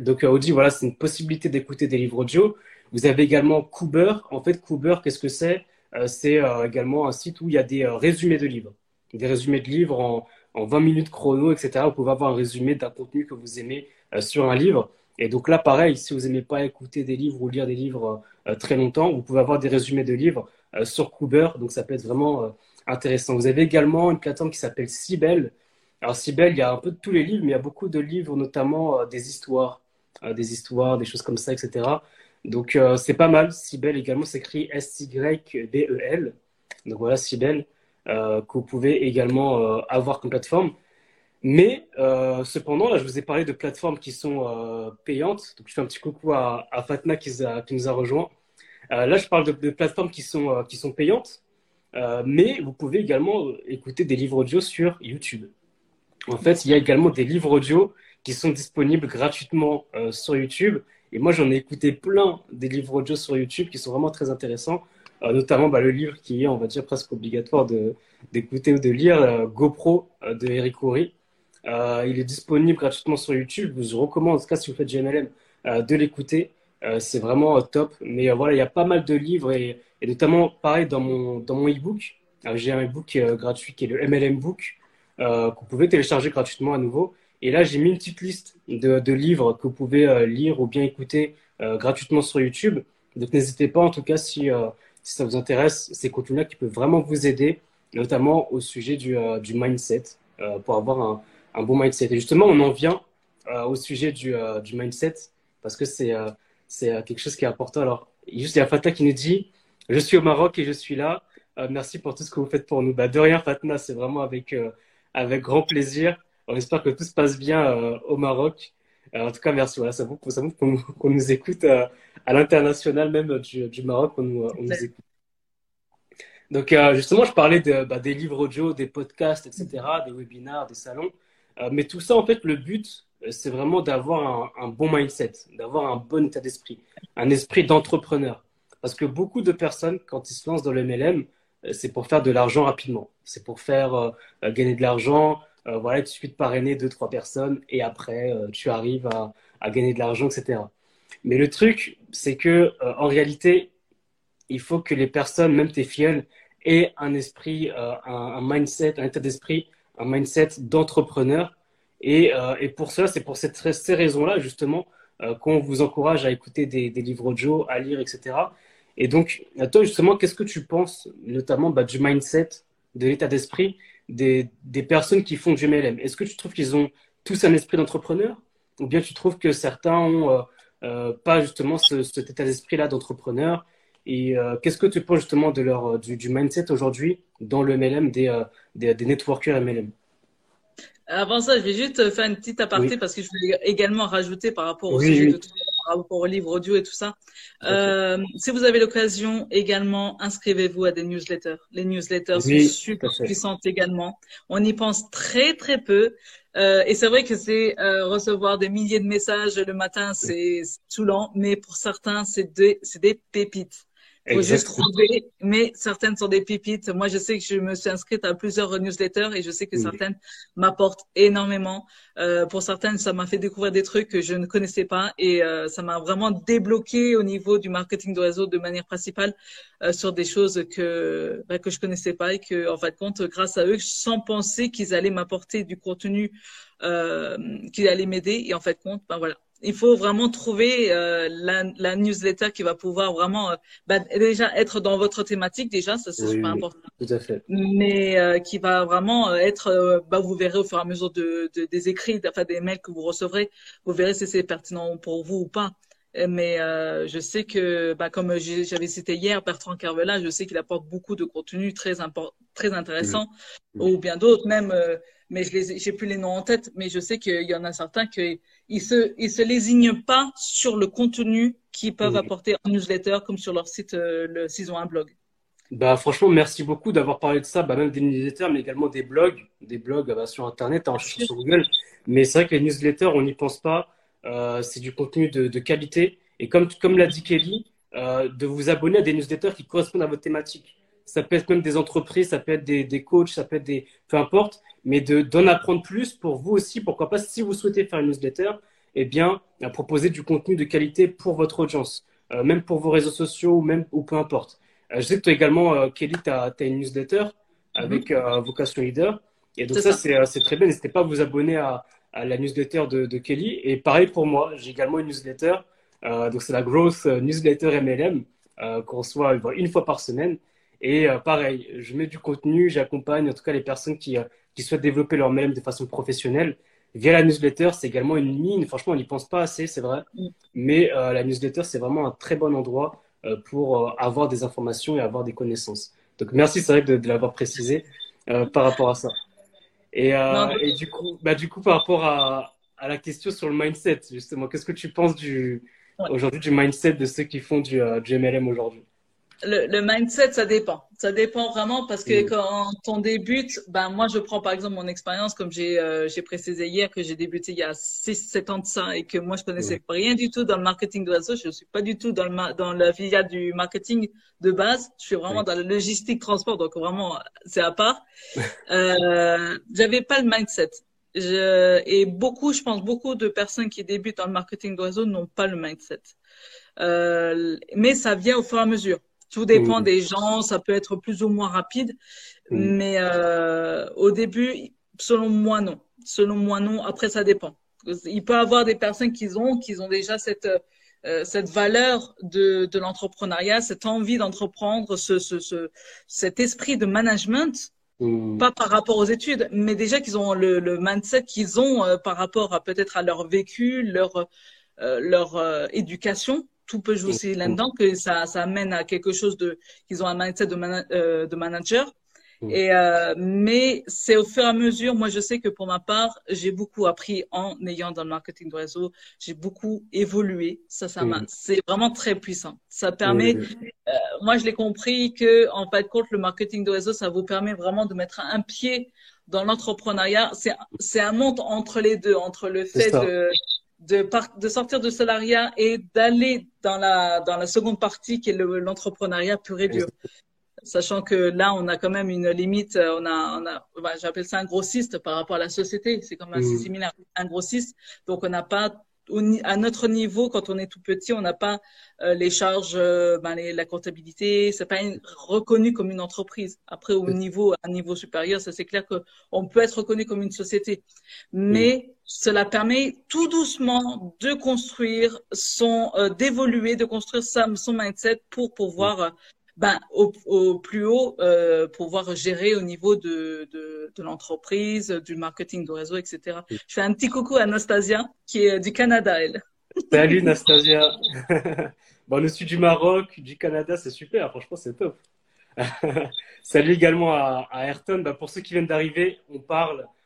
donc Audible, voilà, c'est une possibilité d'écouter des livres audio. Vous avez également Cooper. En fait, Cooper, qu'est-ce que c'est? C'est également un site où il y a des résumés de livres, des résumés de livres en, en 20 minutes chrono, etc. Vous pouvez avoir un résumé d'un contenu que vous aimez euh, sur un livre. Et donc là, pareil, si vous n'aimez pas écouter des livres ou lire des livres euh, très longtemps, vous pouvez avoir des résumés de livres euh, sur Cooper. Donc ça peut être vraiment intéressant. Vous avez également une plateforme qui s'appelle Sibel. Alors Sibel, il y a un peu de tous les livres, mais il y a beaucoup de livres, notamment des histoires, des histoires, des choses comme ça, etc. Donc c'est pas mal. Sibel également s'écrit S-Y-B-E-L. Donc voilà, Sibel. Euh, que vous pouvez également euh, avoir comme plateforme. Mais euh, cependant, là, je vous ai parlé de plateformes qui sont payantes. Donc, je fais un petit coucou à, Fatna qui, nous a rejoint. Là, je parle de, plateformes qui sont, qui sont payantes. mais vous pouvez également écouter des livres audio sur YouTube. En fait, il y a également des livres audio qui sont disponibles gratuitement sur YouTube. Et moi, j'en ai écouté plein des livres audio sur YouTube qui sont vraiment très intéressants. Euh, notamment bah, le livre qui est, on va dire, presque obligatoire d'écouter ou de lire, euh, GoPro euh, de Eric il est disponible gratuitement sur YouTube. Je vous recommande, en tout cas, si vous faites GMLM, de l'écouter. C'est vraiment top. Mais voilà, il y a pas mal de livres et, notamment, pareil, dans mon, dans mon e-book. J'ai un e-book gratuit qui est le MLM Book. que vous pouvez télécharger gratuitement à nouveau. Et là, j'ai mis une petite liste de, livres que vous pouvez lire ou bien écouter gratuitement sur YouTube. Donc n'hésitez pas, en tout cas, si, ça vous intéresse, ces contenus-là qui peuvent vraiment vous aider, notamment au sujet du, mindset, pour avoir un, bon mindset. Et justement, on en vient au sujet du mindset, parce que c'est c'est quelque chose qui est important. Alors, juste, il y a Fatah qui nous dit Je suis au Maroc et je suis là. Euh, merci pour tout ce que vous faites pour nous. Bah, de rien, Fatna, c'est vraiment avec, euh, avec grand plaisir. On espère que tout se passe bien euh, au Maroc. en tout cas, merci. Voilà, ça vous, ça vous qu'on nous écoute à l'international, même du, du, Maroc, on nous, on nous écoute. Donc, justement, je parlais de, bah, des livres audio, des podcasts, etc., des webinars, des salons. mais tout ça, en fait, le but, c'est vraiment d'avoir un, bon mindset, d'avoir un bon état d'esprit, un esprit d'entrepreneur. Parce que beaucoup de personnes, quand ils se lancent dans le MLM, euh, c'est pour faire de l'argent rapidement. C'est pour faire euh, euh, gagner de l'argent. voilà, il suffit de parrainer deux, trois personnes et après, tu arrives à, gagner de l'argent, etc. Mais le truc, c'est que en réalité, il faut que les personnes, même tes filles, aient un esprit, un mindset, un état d'esprit, un mindset d'entrepreneur et, euh, et pour cela, c'est pour cette, ces raisons-là, justement, euh, qu'on vous encourage à écouter des, des, livres audio, à lire, etc. Et donc, toi, justement, qu'est-ce que tu penses, notamment bah, du mindset, de l'état d'esprit des, des, personnes qui font du MLM Est-ce que tu trouves qu'ils ont tous un esprit d'entrepreneur? Ou bien tu trouves que certains ont euh, euh pas justement ce, cet état d'esprit-là d'entrepreneur? Et euh, qu'est-ce que tu penses justement de leur, du, du mindset aujourd'hui dans le MLM des, euh, des, des networkers MLM avant ça, je vais juste faire une petite aparté parce que je voulais également rajouter par rapport au sujet de par rapport aux livres audio et tout ça. Euh, si vous avez l'occasion, également, inscrivez-vous à des newsletters. Les newsletters sont super puissantes également. On y pense très très peu. Euh, et c'est vrai que c'est euh, recevoir des milliers de messages le matin, c'est saoulant, mais pour certains, c'est des, des pépites faut juste trouver. Mais certaines sont des pépites. Moi, je sais que je me suis inscrite à plusieurs newsletters et je sais que certaines m'apportent énormément. Euh, pour certaines, ça m'a fait découvrir des trucs que je ne connaissais pas et euh, ça m'a vraiment débloqué au niveau du marketing de réseau de manière principale euh, sur des choses que bah, que je connaissais pas et que, en fait, compte, grâce à eux, sans penser qu'ils allaient m'apporter du contenu, euh, qu'ils allaient m'aider et en fait, compte, ben voilà il faut vraiment trouver euh, la, la, newsletter qui va pouvoir vraiment euh, bah, déjà être dans votre thématique déjà ça c'est super important. tout à fait. Mais euh, qui va vraiment être bah, vous verrez au fur et à mesure de, de, des écrits enfin des mails que vous recevrez vous verrez si c'est pertinent pour vous ou pas mais je sais que bah, comme j'avais cité hier Bertrand Carvela je sais qu'il apporte beaucoup de contenu très très intéressant ou bien d'autres même mais je j'ai plus les noms en tête mais je sais qu'il y en a certains qui ils se, ils se lésignent pas sur le contenu qu'ils peuvent apporter en newsletter comme sur leur site, euh, le, s'ils ont un blog. Bah, franchement, merci beaucoup d'avoir parlé de ça, bah, même des newsletters, mais également des blogs, des blogs bah, sur Internet, en sur Google. Mais c'est vrai que les newsletters, on n'y pense pas. Euh, c'est du contenu de, de, qualité. Et comme, comme l'a dit Kelly, euh, de vous abonner à des newsletters qui correspondent à votre thématique. Ça peut être même des entreprises, ça peut être des, des coachs, ça peut être des. peu importe mais d'en apprendre plus pour vous aussi. Pourquoi pas, si vous souhaitez faire une newsletter, eh bien, à proposer du contenu de qualité pour votre audience, euh, même pour vos réseaux sociaux ou même ou peu importe. Euh, je sais que toi également, euh, Kelly, tu as, une newsletter avec mhm. Vocation Leader. Et donc ça, c'est très bien. N'hésitez pas à vous abonner à, à la newsletter de, de, Kelly. Et pareil pour moi, j'ai également une newsletter. donc c'est la Growth Newsletter MLM qu'on reçoit une fois par semaine. Et pareil, je mets du contenu, j'accompagne en tout cas les personnes qui, qui souhaitent développer leur MLM de façon professionnelle. Via la newsletter, c'est également une mine. Franchement, on n'y pense pas assez, c'est vrai. Mm. Mais euh, la newsletter, c'est vraiment un très bon endroit euh, pour euh, avoir des informations et avoir des connaissances. Donc, merci, c'est vrai de, de l'avoir précisé par rapport à ça. Et, et, du, coup, bah, du coup, par rapport à, à, la question sur le mindset, justement, qu'est-ce que tu penses du, aujourd'hui du mindset de ceux qui font du, du MLM aujourd'hui? Le, le, mindset, ça dépend. Ça dépend vraiment parce que mm. quand on débute, ben moi je prends par exemple mon expérience comme j'ai euh, j'ai précisé hier que j'ai débuté il y a 6 7 ans de ça et que moi je connaissais rien du tout dans le marketing de réseau, je suis pas du tout dans le dans la filiale du marketing de base, je suis vraiment dans la logistique transport donc vraiment c'est à part. [LAUGHS] euh j'avais pas le mindset. Je, et beaucoup, je pense, beaucoup de personnes qui débutent dans le marketing de réseau n'ont pas le mindset. Euh, mais ça vient au fur et à mesure. Tout dépend des gens, ça peut être plus ou moins rapide. Mais euh, au début, selon moi, non. Selon moi, non. Après, ça dépend. Il peut y avoir des personnes qui ont, qui ont déjà cette, euh, cette valeur de, de l'entrepreneuriat, cette envie d'entreprendre, ce, ce, ce, cet esprit de management, mmh. pas par rapport aux études, mais déjà qu'ils ont le, le mindset qu'ils ont euh, par rapport à peut-être à leur vécu, leur, euh, leur éducation. Tout peut jouer aussi là-dedans, que ça, ça amène à quelque chose de, qu'ils ont un mindset de, de manager. Mm. Et euh, mais c'est au fur et à mesure. Moi, je sais que pour ma part, j'ai beaucoup appris en ayant dans le marketing de réseau. J'ai beaucoup évolué. Ça, ça m'a. Mm. C'est vraiment très puissant. Ça permet. Euh, moi, je l'ai compris que en fait, compte, le marketing de réseau, ça vous permet vraiment de mettre un pied dans l'entrepreneuriat. C'est c'est un monde entre les deux, entre le fait de de, de sortir du salariat et d'aller dans la dans la seconde partie qui est l'entrepreneuriat pur et dur. Sachant que là, on a quand même une limite, euh, on a, on a bah, j'appelle ça un grossiste par rapport à la société, c'est comme assez mmh. similaire, un grossiste, donc on n'a pas à notre niveau, quand on est tout petit, on n'a pas euh, les charges, euh, ben, la comptabilité, c'est pas reconnu comme une entreprise. Après, au niveau, à un niveau supérieur, ça c'est clair que on peut être reconnu comme une société, mais cela permet tout doucement de construire son, d'évoluer, de construire son mindset pour pouvoir ben, au, au, plus haut euh, pouvoir gérer au niveau de, de, de l'entreprise, du marketing de réseau, etc. Je fais un petit coucou à Nastasia qui est du Canada, elle. Salut Nastasia. bon, [LAUGHS] le sud du Maroc, du Canada, c'est super. Franchement, c'est top. [LAUGHS] Salut également à, à Ayrton. Ben, pour ceux qui viennent d'arriver, on parle euh, euh,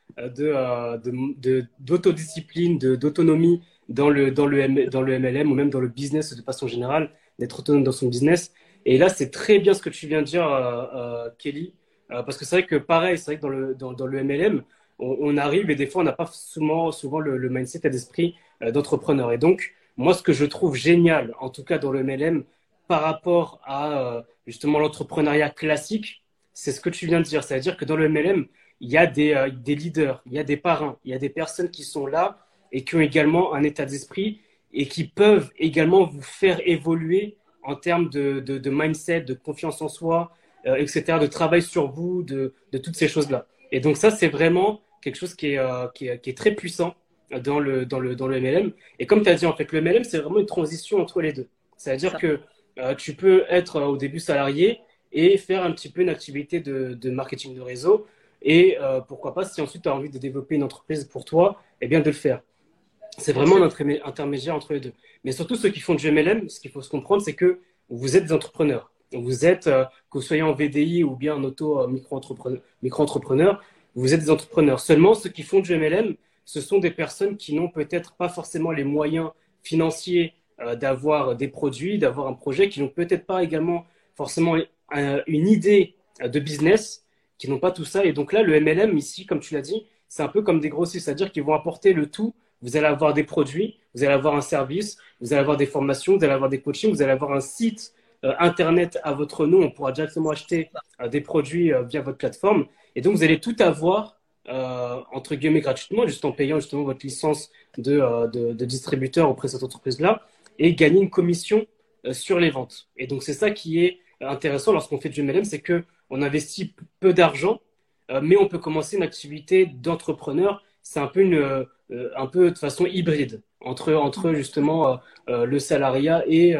d'autodiscipline, de, d'autonomie dans le, dans, le, dans le MLM ou même dans le business de façon générale, d'être autonome dans son business. Et là, c'est très bien ce que tu viens de dire, euh, euh, Kelly, euh, parce que c'est vrai que pareil, c'est vrai que dans le, dans, le MLM, on, arrive et des fois, on n'a pas souvent, souvent le, mindset et d'esprit d'entrepreneur. Et donc, moi, ce que je trouve génial, en tout cas dans le MLM, par rapport à justement l'entrepreneuriat classique, c'est ce que tu viens de dire. C'est-à-dire que dans le MLM, il y a des, des leaders, il y a des parrains, il y a des personnes qui sont là et qui ont également un état d'esprit et qui peuvent également vous faire évoluer en termes de, de, mindset, de confiance en soi, euh, etc., de travail sur vous, de, de toutes ces choses-là. Et donc ça, c'est vraiment quelque chose qui est, euh, qui est, qui est, très puissant dans le, dans le, dans le MLM. Et comme tu as dit, en fait, le MLM, c'est vraiment une transition entre les deux. C'est-à-dire que euh, tu peux être au début salarié et faire un petit peu une activité de, de marketing de réseau. Et pourquoi pas, si ensuite tu as envie de développer une entreprise pour toi, eh bien de le faire. C'est vraiment un intermédiaire entre les deux. Mais surtout, ceux qui font du MLM, ce qu'il faut se comprendre, c'est que vous êtes des entrepreneurs. Vous êtes, euh, que vous soyez en VDI ou bien en auto-micro-entrepreneur, euh, micro vous êtes des entrepreneurs. Seulement, ceux qui font du MLM, ce sont des personnes qui n'ont peut-être pas forcément les moyens financiers euh, d'avoir des produits, d'avoir un projet, qui n'ont peut-être pas également forcément une idée de business, qui n'ont pas tout ça. Et donc là, le MLM, ici, comme tu l'as dit, c'est un peu comme des grossistes, c'est-à-dire qu'ils vont apporter le tout vous allez avoir des produits, vous allez avoir un service, vous allez avoir des formations, vous allez avoir des coachings, vous allez avoir un site euh, internet à votre nom. On pourra directement acheter euh, des produits euh, via votre plateforme. Et donc, vous allez tout avoir, entre guillemets, gratuitement, juste en payant justement votre licence de, de, de distributeur auprès de cette entreprise-là et gagner une commission sur les ventes. Et donc, c'est ça qui est intéressant lorsqu'on fait du MLM, c'est qu'on investit peu d'argent, mais on peut commencer une activité d'entrepreneur. C'est un peu une euh, un peu de façon hybride entre, entre justement euh, euh, le salariat et,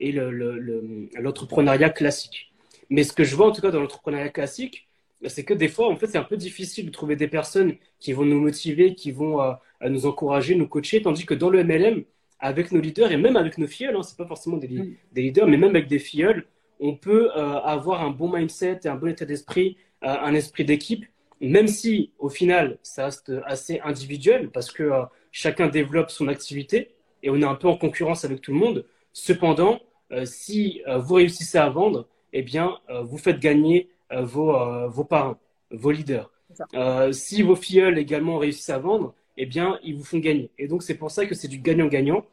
et l'entrepreneuriat classique. Mais ce que je vois en tout cas dans l'entrepreneuriat classique, c'est que des fois, en fait, c'est un peu difficile de trouver des personnes qui vont nous motiver, qui vont nous encourager, nous coacher, tandis que dans le MLM, avec nos leaders et même avec nos filleuls, hein, c'est pas forcément des, mm. des, leaders, mais même avec des filleuls, on peut avoir un bon mindset et un bon état d'esprit, un esprit d'équipe même si au final ça reste assez individuel parce que euh, chacun développe son activité et on est un peu en concurrence avec tout le monde. Cependant, euh, si euh, vous réussissez à vendre, eh bien, vous faites gagner vos, vos parents, vos leaders. si vos filleuls également réussissent à vendre, eh bien, ils vous font gagner. Et donc, c'est pour ça que c'est du gagnant-gagnant.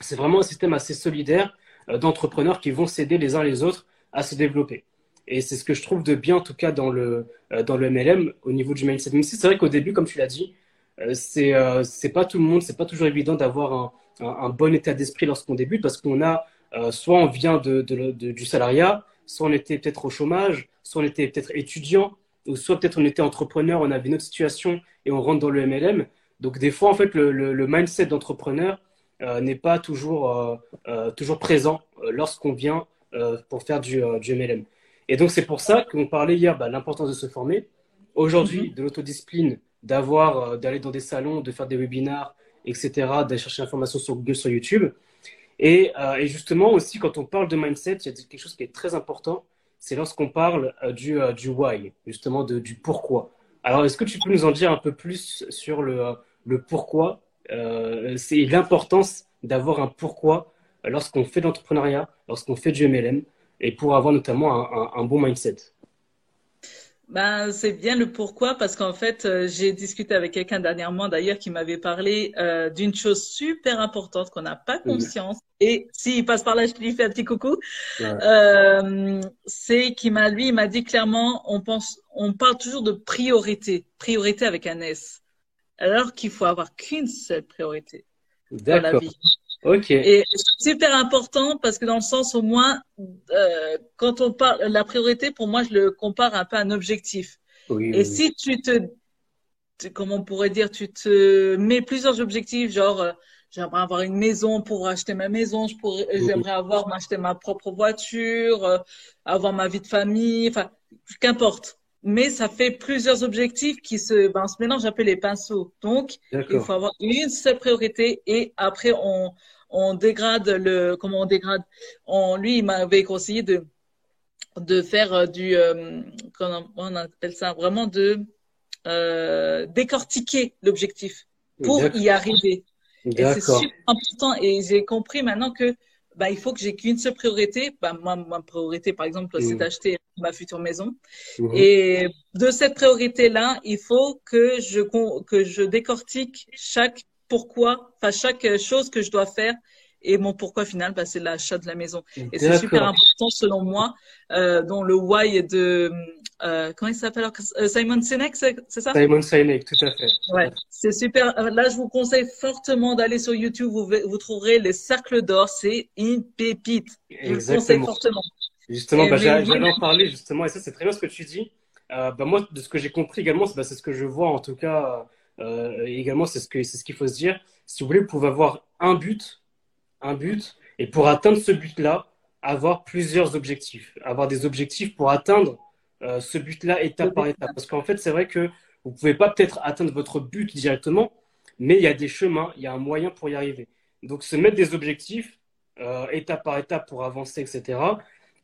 C'est vraiment un système assez solidaire d'entrepreneurs qui vont s'aider les uns les autres à se développer. Et c'est ce que je trouve de bien, en tout cas, dans le, euh, dans le MLM, au niveau du mindset. Même si c'est vrai qu'au début, comme tu l'as dit, euh, c'est euh, c'est pas tout le monde, c'est pas toujours évident d'avoir un, un, bon état d'esprit lorsqu'on débute parce qu'on a, soit on vient de, du salariat, soit on était peut-être au chômage, soit on était peut-être étudiant. ou soit peut-être on était entrepreneur, on avait une autre situation et on rentre dans le MLM. Donc des fois, en fait, le, mindset d'entrepreneur euh, n'est pas toujours, euh, euh, toujours présent lorsqu'on vient pour faire du, du, MLM. Et donc c'est pour ça qu'on parlait hier bah, l'importance de se former. Aujourd'hui, mm-hmm. de l'autodiscipline, d'avoir, d'aller dans des salons, de faire des webinars, etc., d'aller chercher l'information sur Google, sur YouTube. Et, et, justement aussi, quand on parle de mindset, il y a quelque chose qui est très important, c'est lorsqu'on parle du, du why, justement de, du pourquoi. Alors, est-ce que tu peux nous en dire un peu plus sur le, le pourquoi euh, C'est l'importance d'avoir un pourquoi lorsqu'on fait de l'entrepreneuriat, lorsqu'on fait du MLM, et pour avoir notamment un bon mindset. Ben, c'est bien le pourquoi parce qu'en fait, euh, j'ai discuté avec quelqu'un dernièrement d'ailleurs qui m'avait parlé euh, d'une chose super importante qu'on n'a pas conscience. Et s'il passe par là, je lui fais un petit coucou. Euh, c'est qu'il m'a, lui, il m'a dit clairement, on pense, on parle toujours de priorité, priorité avec un S, alors qu'il faut avoir qu'une seule priorité dans la vie. Ok. Et c'est super important parce que dans le sens au moins, euh, quand on parle, la priorité pour moi, je le compare un peu à un objectif. Oui, et si tu te, comment on pourrait dire, tu te mets plusieurs objectifs, genre euh, j'aimerais avoir une maison pour acheter ma maison, je pourrais, j'aimerais avoir m'acheter ma propre voiture, euh, avoir ma vie de famille, enfin qu'importe. Mais ça fait plusieurs objectifs qui se, ben, se mélangent un peu les pinceaux. Donc, il faut avoir une seule priorité et après on, on dégrade le, comment on dégrade, on, lui, il m'avait conseillé de, de faire euh, du, euh, comment on appelle ça, vraiment de euh, décortiquer l'objectif pour y arriver. Et c'est super important. Et j'ai compris maintenant que bah, il faut que j'ai qu'une seule priorité. Bah, moi, ma priorité, par exemple, c'est mmh. d'acheter ma future maison. Mmh. Et de cette priorité-là, il faut que je, que je décortique chaque pourquoi, enfin chaque chose que je dois faire et mon pourquoi final, bah, c'est l'achat de la maison. Et c'est super important selon moi, euh, dont le why de euh, comment il s'appelle euh, Simon Sinek, c'est ça? Simon Sinek, tout à fait. Ouais, c'est super. Euh, là, je vous conseille fortement d'aller sur YouTube. Vous, vous trouverez les cercles d'or. C'est une pépite. Je vous conseille fortement. Justement, bah, j'allais en parler justement, et ça, c'est très bien ce que tu dis. Euh, bah, moi, de ce que j'ai compris également, c'est bah, ce que je vois en tout cas euh, également, c'est ce c'est ce qu'il faut se dire. Si vous voulez, vous pouvez avoir un but, un but, et pour atteindre ce but-là, avoir plusieurs objectifs, avoir des objectifs pour atteindre euh, ce but-là étape par étape. Parce qu'en fait, c'est vrai que vous pouvez pas peut-être atteindre votre but directement, mais il y a des chemins, il y a un moyen pour y arriver. Donc, se mettre des objectifs euh, étape par étape pour avancer, etc.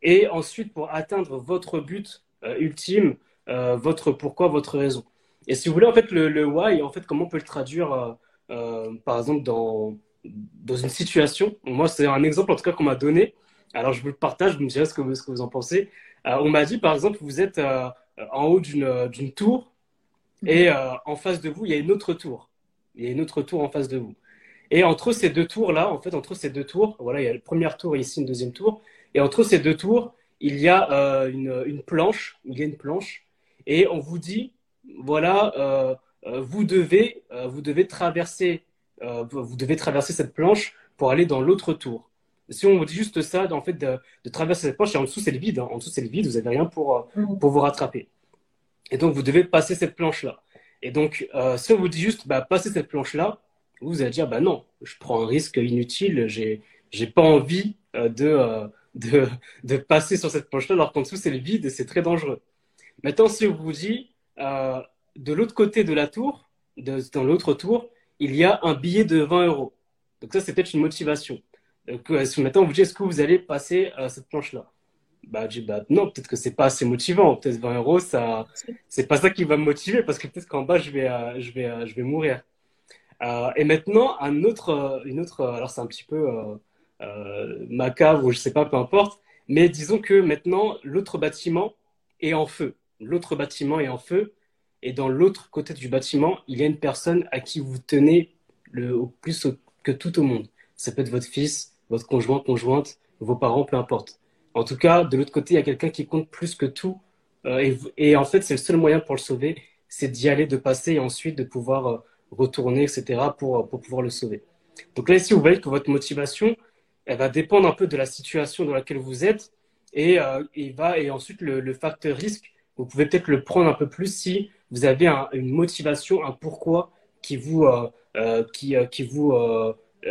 Et ensuite, pour atteindre votre but ultime, votre pourquoi, votre raison. Et si vous voulez, en fait, le, le why, en fait, comment on peut le traduire, euh, euh, par exemple, dans, dans une situation Moi, c'est un exemple, en tout cas, qu'on m'a donné. Alors, je vous le partage, vous me direz ce que, ce que vous en pensez. Euh, on m'a dit, par exemple, vous êtes en haut d'une tour et en face de vous, il y a une autre tour. Il y a une autre tour en face de vous. Et entre ces deux tours-là, en fait, entre ces deux tours, voilà, il y a la première tour et ici une deuxième tour. Et entre ces deux tours, il y a une, une planche. Il y a une planche. Et on vous dit, voilà, euh, euh, vous devez, euh, vous devez traverser, vous devez traverser cette planche pour aller dans l'autre tour. Si on vous dit juste ça, en fait, de, traverser cette planche, et en dessous c'est le vide, hein. en dessous c'est le vide, vous n'avez rien pour, mm. pour vous rattraper. Et donc vous devez passer cette planche-là. Et donc, si on vous dit juste, bah, passer cette planche-là, vous allez dire, bah non, je prends un risque inutile, j'ai, j'ai pas envie de, de, [LAUGHS] de, passer sur cette planche-là, alors qu'en dessous c'est le vide et c'est très dangereux. Maintenant, si on vous dit, euh, de l'autre côté de la tour, dans l'autre tour, il y a un billet de 20 euros. Donc ça, c'est peut-être une motivation. Donc, euh, maintenant, on vous dit, est-ce que vous allez passer à cette planche-là? Bah, je dis, bah, non, peut-être que c'est pas assez motivant. Peut-être 20 euros, ça, c'est pas ça qui va me motiver parce que peut-être qu'en bas, je vais, euh, je vais, je vais mourir. et maintenant, un autre, une autre, alors c'est un petit peu macabre ou je sais pas, peu importe, mais disons que maintenant, l'autre bâtiment est en feu l'autre bâtiment est en feu et dans l'autre côté du bâtiment, il y a une personne à qui vous tenez le plus que tout au monde. Ça peut être votre fils, votre conjoint, conjointe, vos parents, peu importe. En tout cas, de l'autre côté, il y a quelqu'un qui compte plus que tout. Euh, et, en fait, c'est le seul moyen pour le sauver, c'est d'y aller, de passer et ensuite de pouvoir euh, retourner, etc., pour, pour pouvoir le sauver. Donc là, ici, vous voyez que votre motivation, elle va dépendre un peu de la situation dans laquelle vous êtes et, euh, va, et ensuite le facteur risque vous pouvez peut-être le prendre un peu plus si vous avez une motivation, un pourquoi qui vous, qui, qui, vous,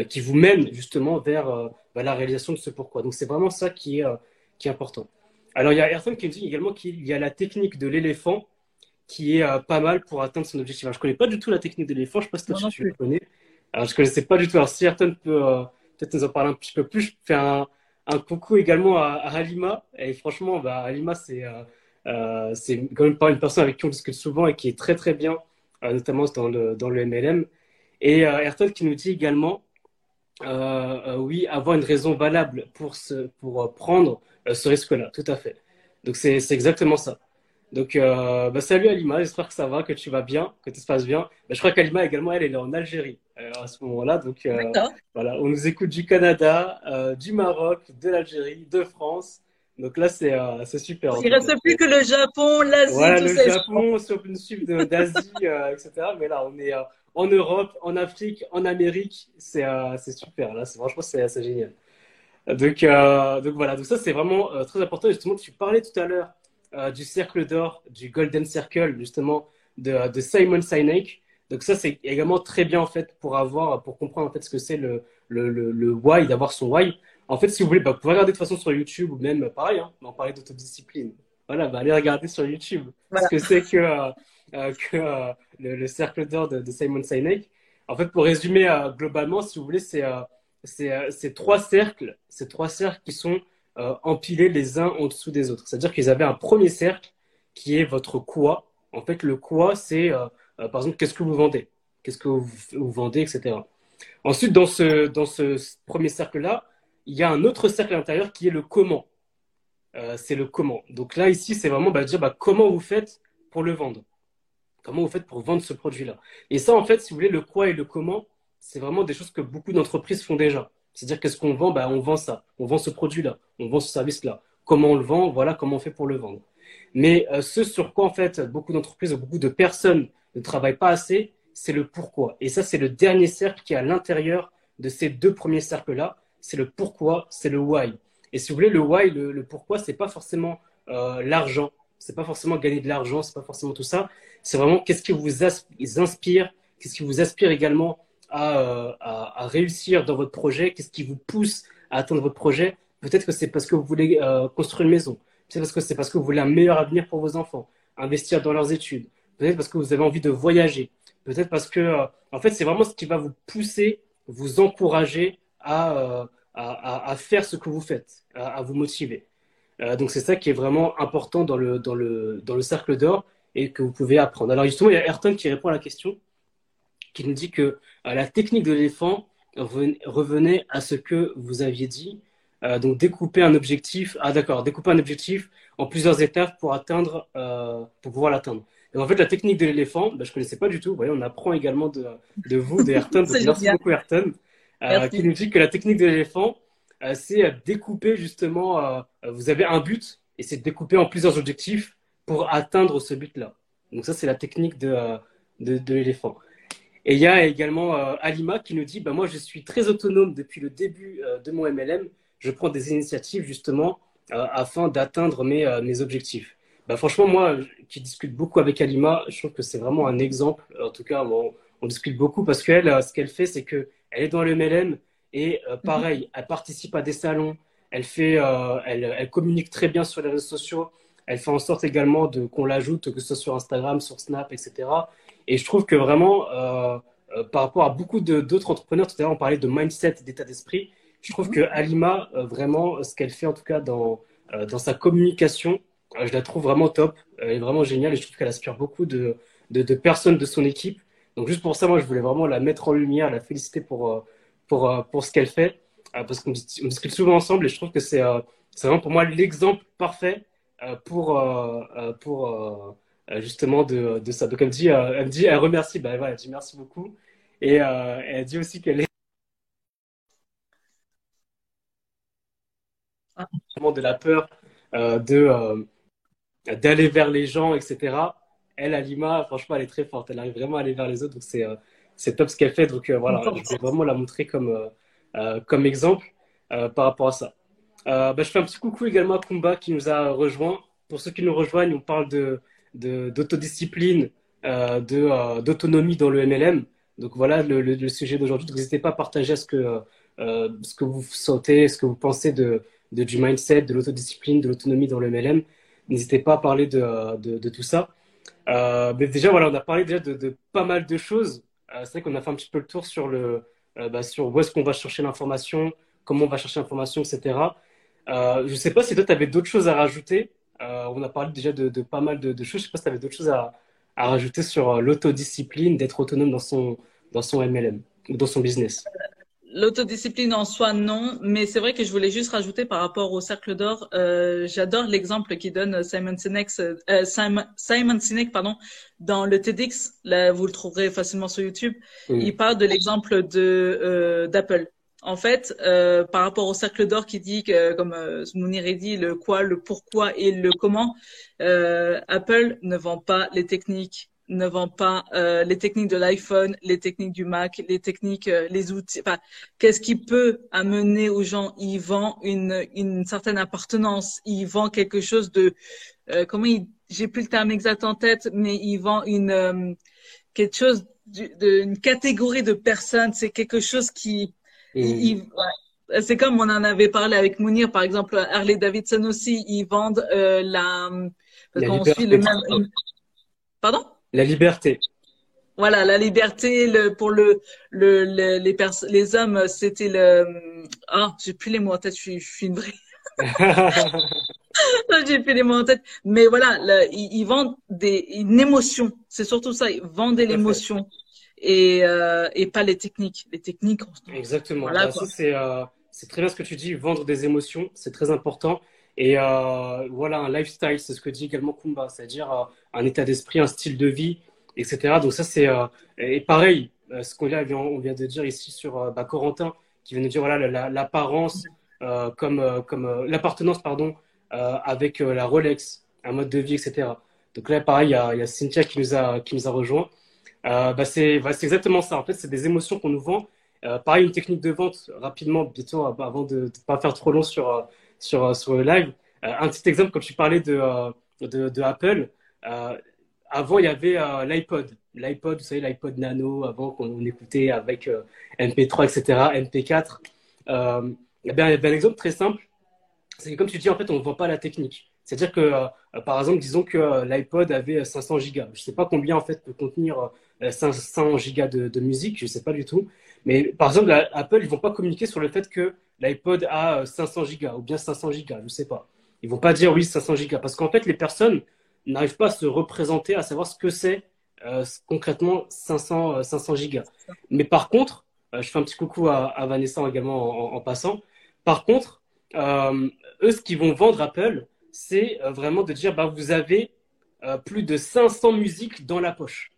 qui vous mène justement vers bah, la réalisation de ce pourquoi. Donc c'est vraiment ça qui est, qui est important. Alors il y a Ayrton qui me dit également qu'il y a la technique de l'éléphant qui est pas mal pour atteindre son objectif. je ne connais pas du tout la technique de l'éléphant, je ne sais pas si tu le connais. Alors, je ne connaissais pas du tout. Alors, si Ayrton peut peut-être nous en parler un petit peu plus, je fais un, un coucou également à, Halima. Et franchement, bah, Halima, c'est euh, euh, c'est quand même pas une personne avec qui on discute souvent et qui est très très bien, euh, notamment dans le, dans le MLM. Et Ayrton qui nous dit également, oui, avoir une raison valable pour, ce, pour prendre ce risque-là, tout à fait. Donc c'est exactement ça. Donc, euh, bah, salut Alima, j'espère que ça va, que tu vas bien, que tout se passe bien. Bah, je crois qu'Alima également, elle, est en Algérie euh, à ce moment-là. Donc, euh, voilà, on nous écoute du Canada, du Maroc, de l'Algérie, de France. Donc là, c'est super. Il ne reste plus que le Japon, l'Asie. Voilà, le Japon, sur une suite d'Asie, etc. Mais là, on est en Europe, en Afrique, en Amérique. C'est super. Là, franchement, c'est génial. Donc, donc voilà, donc ça, c'est vraiment très important. Justement, tu parlais tout à l'heure euh, du cercle d'or, du Golden Circle, justement, de, de Simon Sinek. Donc ça, c'est également très bien en fait pour avoir, pour comprendre en fait ce que c'est le, le, le, why, d'avoir son why. En fait, si vous voulez, bah, vous pouvez regarder de toute façon sur YouTube ou même pareil, hein, on parlait d'autodiscipline. Voilà, bah, allez regarder sur YouTube ce que c'est que, euh, euh, que le, cercle d'or de, de, Simon Sinek. En fait, pour résumer globalement, si vous voulez, c'est c'est trois cercles, ces trois cercles qui sont euh, empilés les uns en dessous des autres. C'est-à-dire qu'ils avaient un premier cercle qui est votre quoi. En fait, le quoi, c'est euh, euh, par exemple qu'est-ce que vous vendez, qu'est-ce que vous, vendez, etc. Ensuite, dans ce, dans ce premier cercle-là, il y a un autre cercle à l'intérieur qui est le comment. c'est le comment. Donc là, ici, c'est vraiment bah, dire bah, comment vous faites pour le vendre. Comment vous faites pour vendre ce produit-là. Et ça, en fait, si vous voulez, le quoi et le comment, c'est vraiment des choses que beaucoup d'entreprises font déjà. C'est-à-dire qu'est-ce qu'on vend ben, On vend ça, on vend ce produit-là, on vend ce service-là. Comment on le vend Voilà comment on fait pour le vendre. Mais euh, ce sur quoi en fait beaucoup d'entreprises, beaucoup de personnes ne travaillent pas assez, c'est le pourquoi. Et ça, c'est le dernier cercle qui est à l'intérieur de ces deux premiers cercles-là. C'est le pourquoi, c'est le why. Et si vous voulez, le why, le, le pourquoi, c'est pas forcément euh, l'argent, c'est pas forcément gagner de l'argent, c'est pas forcément tout ça. C'est vraiment qu'est-ce qui vous inspire, qu'est-ce qui vous aspire également euh, à, réussir dans votre projet Qu'est-ce qui vous pousse à atteindre votre projet Peut-être que c'est parce que vous voulez euh, construire une maison. Peut-être parce que c'est parce que vous voulez un meilleur avenir pour vos enfants, investir dans leurs études. Peut-être parce que vous avez envie de voyager. Peut-être parce que, euh, en fait, c'est vraiment ce qui va vous pousser, vous encourager à, à, à faire ce que vous faites, à, vous motiver. donc c'est ça qui est vraiment important dans le, dans le, dans le cercle d'or et que vous pouvez apprendre. Alors justement, il y a Ayrton qui répond à la question qui nous dit que euh, la technique de l'éléphant revenait à ce que vous aviez dit. Euh, donc découper un objectif, ah d'accord, découper un objectif en plusieurs étapes pour atteindre, euh, pour pouvoir l'atteindre. Et en fait, la technique de l'éléphant, bah, je connaissais pas du tout. Vous voyez, on apprend également de, de vous, de Ayrton. [LAUGHS] merci beaucoup Ayrton, qui nous dit que la technique de l'éléphant, c'est découper justement. vous avez un but et c'est de découper en plusieurs objectifs pour atteindre ce but-là. Donc ça, c'est la technique de, de, de l'éléphant. Et il y a également euh, Alima qui nous dit bah, Moi, je suis très autonome depuis le début euh, de mon MLM. Je prends des initiatives justement euh, afin d'atteindre mes, mes objectifs. Bah, franchement, moi qui discute beaucoup avec Alima, je trouve que c'est vraiment un exemple. En tout cas, on, on discute beaucoup parce qu'elle, ce qu'elle fait, c'est qu'elle est dans le MLM et pareil, elle participe à des salons, elle, fait, elle, elle communique très bien sur les réseaux sociaux. Elle fait en sorte également de, qu'on l'ajoute, que ce soit sur Instagram, sur Snap, etc. Et je trouve que vraiment, euh, euh, par rapport à beaucoup d'autres entrepreneurs, tout à l'heure on parlait de mindset, d'état d'esprit, je trouve mhm. que Alima, euh, vraiment, ce qu'elle fait en tout cas dans, dans sa communication, je la trouve vraiment top, elle est vraiment géniale et je trouve qu'elle aspire beaucoup de, de, personnes de son équipe. Donc juste pour ça, moi, je voulais vraiment la mettre en lumière, la féliciter pour, pour, pour ce qu'elle fait, parce qu'on discute souvent ensemble et je trouve que c'est vraiment pour moi l'exemple parfait pour, pour, euh, justement de, de, ça. Donc elle me dit, euh, elle, me dit, elle remercie, bah, elle dit merci beaucoup. Et euh, elle dit aussi qu'elle est de la peur de d'aller vers les gens, etc. Elle, Alima, franchement, elle est très forte. Elle arrive vraiment à aller vers les autres. Donc, c'est, c'est top ce qu'elle fait. Donc, voilà, je vais vraiment la montrer comme, comme exemple par rapport à ça. Bah, je fais un petit coucou également à Kumba qui nous a rejoint. pour ceux qui nous rejoignent, on parle de, d'autodiscipline, de, d'autonomie dans le MLM. Donc voilà le, sujet d'aujourd'hui. N'hésitez pas à partager ce que, ce que vous sentez, ce que vous pensez de, de du mindset, de l'autodiscipline, de l'autonomie dans le MLM. N'hésitez pas à parler de, de, tout ça. Mais déjà, voilà, on a parlé déjà de, pas mal de choses. c'est vrai qu'on a fait un petit peu le tour sur, le, bah, sur où est-ce qu'on va chercher l'information, comment on va chercher l'information, etc. Euh, je ne sais pas si toi, tu avais d'autres choses à rajouter. Euh, on a parlé déjà de, pas mal de, choses. Je ne sais pas si tu avais d'autres choses à, rajouter sur euh, l'autodiscipline, d'être autonome dans son, dans son MLM ou dans son business. L'autodiscipline en soi, non. Mais c'est vrai que je voulais juste rajouter par rapport au cercle d'or. J'adore l'exemple qui donne Simon Sinek, Simon, Sinek pardon, dans le TEDx. Là, vous le trouverez facilement sur YouTube. Il parle de l'exemple de d'Apple en fait, euh, par rapport au cercle d'or qui dit que, comme euh, Mounir a dit, le quoi, le pourquoi et le comment, euh, Apple ne vend pas les techniques, ne vend pas euh, les techniques de l'iPhone, les techniques du Mac, les techniques, euh, les outils. Enfin, qu'est-ce qui peut amener aux gens Il vend une, une certaine appartenance. Il vend quelque chose de comment il, J'ai plus le terme exact en tête, mais il vend une quelque chose d'une catégorie de personnes. C'est quelque chose qui c'est comme on en avait parlé avec Mounir, par exemple, Harley Davidson aussi, ils vendent euh, la. Parce qu'on suit le même. Pardon? La liberté. Voilà, la liberté le, pour le, le, les, les hommes, c'était le. Ah, j'ai plus les mots en tête, je suis, je suis une vraie. [LAUGHS] j'ai plus les mots en tête. Mais voilà, ils, vendent des, une émotion. C'est surtout ça, ils vendent l'émotion et, euh, et pas les techniques. Les techniques. Exactement. Bah, euh, c'est très bien ce que tu dis. Vendre des émotions, c'est très important. Et euh, voilà, un lifestyle, c'est ce que dit également Kumba, c'est-à-dire euh, un état d'esprit, un style de vie, etc. Donc ça, c'est euh, et pareil, euh, ce qu'on vient, de dire ici sur bah, Corentin, qui vient de dire voilà l'apparence comme comme l'appartenance pardon avec la Rolex, un mode de vie, etc. Donc là, pareil, il y a, Cynthia qui nous a qui nous a rejoint. Euh, bah c'est bah exactement ça. En fait, c'est des émotions qu'on nous vend. Pareil, une technique de vente rapidement, bientôt, avant de ne pas faire trop long sur, sur, euh, sur le live. un petit exemple, quand tu parlais de, de, de, Apple, avant, il y avait l'iPod. L'iPod, vous savez, l'iPod Nano, avant qu'on écoutait avec MP3, etc., MP4. Euh, eh il y avait un exemple très simple. C'est que, comme tu dis, en fait, on ne vend pas la technique. C'est-à-dire que, euh, par exemple, disons que euh, l'iPod avait 500 gigas. Je ne sais pas combien, en fait, peut contenir 500 euh, gigas de, musique, je ne sais pas du tout. Mais par exemple, Apple, ils vont pas communiquer sur le fait que l'iPod a 500 gigas ou bien 500 gigas, je ne sais pas. Ils vont pas dire oui, 500 gigas. Parce qu'en fait, les personnes n'arrivent pas à se représenter, à savoir ce que c'est concrètement 500, 500 gigas. Mais par contre, je fais un petit coucou à, Vanessa également en, passant. Par contre, eux, ce qu'ils vont vendre Apple, c'est euh, vraiment de dire bah, vous avez euh, plus de 500 musiques dans la poche.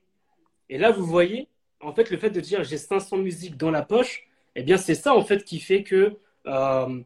Et là, vous voyez, en fait, le fait de dire j'ai 500 musiques dans la poche, eh bien, c'est ça, en fait, qui fait que euh,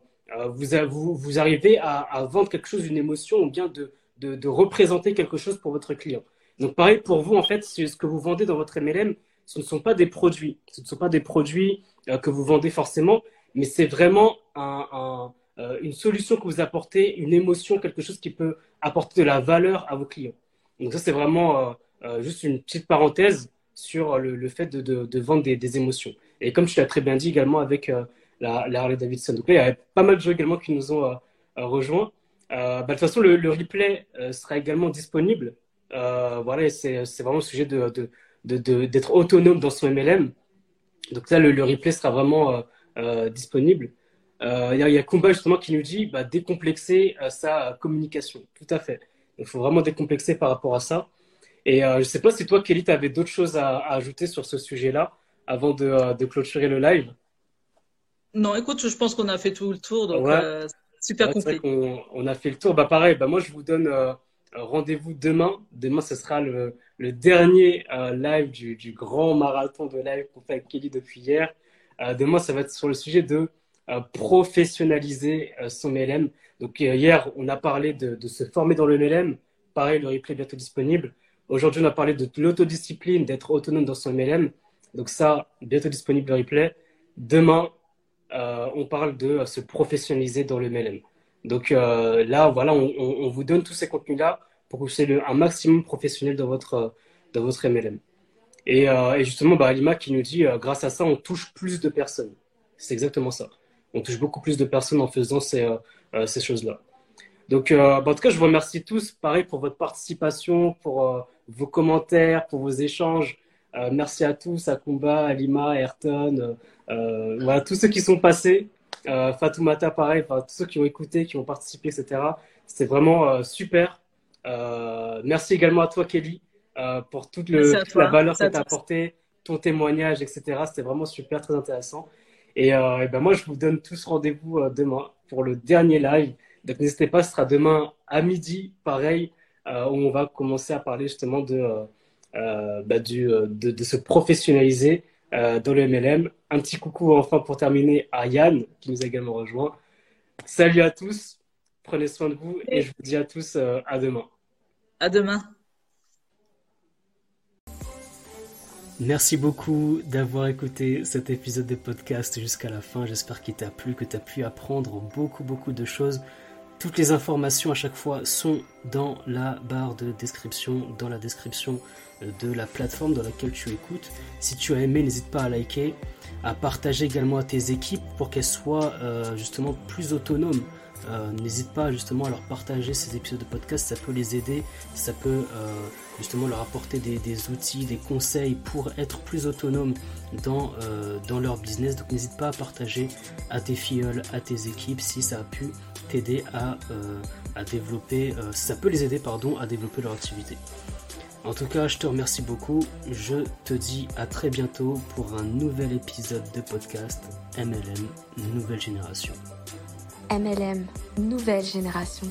vous, vous, arrivez à, vendre quelque chose, une émotion, ou bien de, de, représenter quelque chose pour votre client. Donc, pareil, pour vous, en fait, ce que vous vendez dans votre MLM, ce ne sont pas des produits. Ce ne sont pas des produits que vous vendez forcément, mais c'est vraiment un euh, une solution que vous apportez, une émotion, quelque chose qui peut apporter de la valeur à vos clients. Donc ça, c'est vraiment euh, euh, juste une petite parenthèse sur le, fait de, de, vendre des, des, émotions. Et comme tu l'as très bien dit également avec la, la, Harley Davidson. Donc là, il y a pas mal de gens également qui nous ont rejoints. Bah, de toute façon, le, le replay sera également disponible. voilà, c'est vraiment le sujet de, d'être autonome dans son MLM. Donc là, le, le replay sera vraiment disponible. Euh, il y, a Kumba justement qui nous dit bah, décomplexer euh, sa communication. Tout à fait. Il faut vraiment décomplexer par rapport à ça. Et euh, je ne sais pas si toi, Kelly, tu avais d'autres choses à, ajouter sur ce sujet-là avant de, de, clôturer le live? Non, écoute, je pense qu'on a fait tout le tour, donc super complet. On, a fait le tour. Bah pareil, bah moi je vous donne rendez-vous demain. Demain, ce sera le, le dernier live du, du, grand marathon de live qu'on fait avec Kelly depuis hier. demain, ça va être sur le sujet de professionnaliser euh, son MLM. Donc euh, hier, on a parlé de, se former dans le MLM. Pareil, le replay est bientôt disponible. Aujourd'hui, on a parlé de l'autodiscipline, d'être autonome dans son MLM. Donc ça, bientôt disponible le replay. Demain, euh, on parle de se professionnaliser dans le MLM. Donc là, voilà, on, vous donne tous ces contenus-là pour que vous soyez un maximum professionnel dans votre, dans votre MLM. Et, justement, bah, Alima qui nous dit, grâce à ça, on touche plus de personnes. C'est exactement ça. On touche beaucoup plus de personnes en faisant ces, ces choses-là. Donc, bah, en tout cas, je vous remercie tous, pareil, pour votre participation, pour vos commentaires, pour vos échanges. Euh, merci à tous, à Kumba, à Lima, à Ayrton, euh, euh, voilà, tous ceux qui sont passés. Fatoumata, pareil, tous ceux qui ont écouté, qui ont participé, etc. C'était vraiment super. merci également à toi, Kelly, pour toute, le, la valeur que tu as apportée, ton témoignage, etc. C'était vraiment super, très intéressant. Et, ben moi, je vous donne tous rendez-vous demain pour le dernier live. Donc n'hésitez pas, ce sera demain à midi, pareil, où on va commencer à parler justement de euh, bah, du, euh, de, se professionnaliser euh, dans le MLM. Un petit coucou enfin pour terminer à Yann qui nous a également rejoint. Salut à tous, prenez soin de vous et je vous dis à tous à demain. À demain. Merci beaucoup d'avoir écouté cet épisode de podcast jusqu'à la fin. J'espère qu'il t'a plu, que tu as pu apprendre beaucoup, beaucoup de choses. Toutes les informations à chaque fois sont dans la barre de description, dans la description de la plateforme dans laquelle tu écoutes. Si tu as aimé, n'hésite pas à liker, à partager également à tes équipes pour qu'elles soient euh, justement plus autonomes. Euh, n'hésite pas justement à leur partager ces épisodes de podcast, ça peut les aider, ça peut euh, justement leur apporter des, outils, des conseils pour être plus autonomes dans, dans leur business. Donc n'hésite pas à partager à tes filleuls, à tes équipes si ça a pu t'aider à, à développer, ça peut les aider pardon, à développer leur activité. En tout cas, je te remercie beaucoup. Je te dis à très bientôt pour un nouvel épisode de podcast MLM Nouvelle Génération. MLM Nouvelle Génération.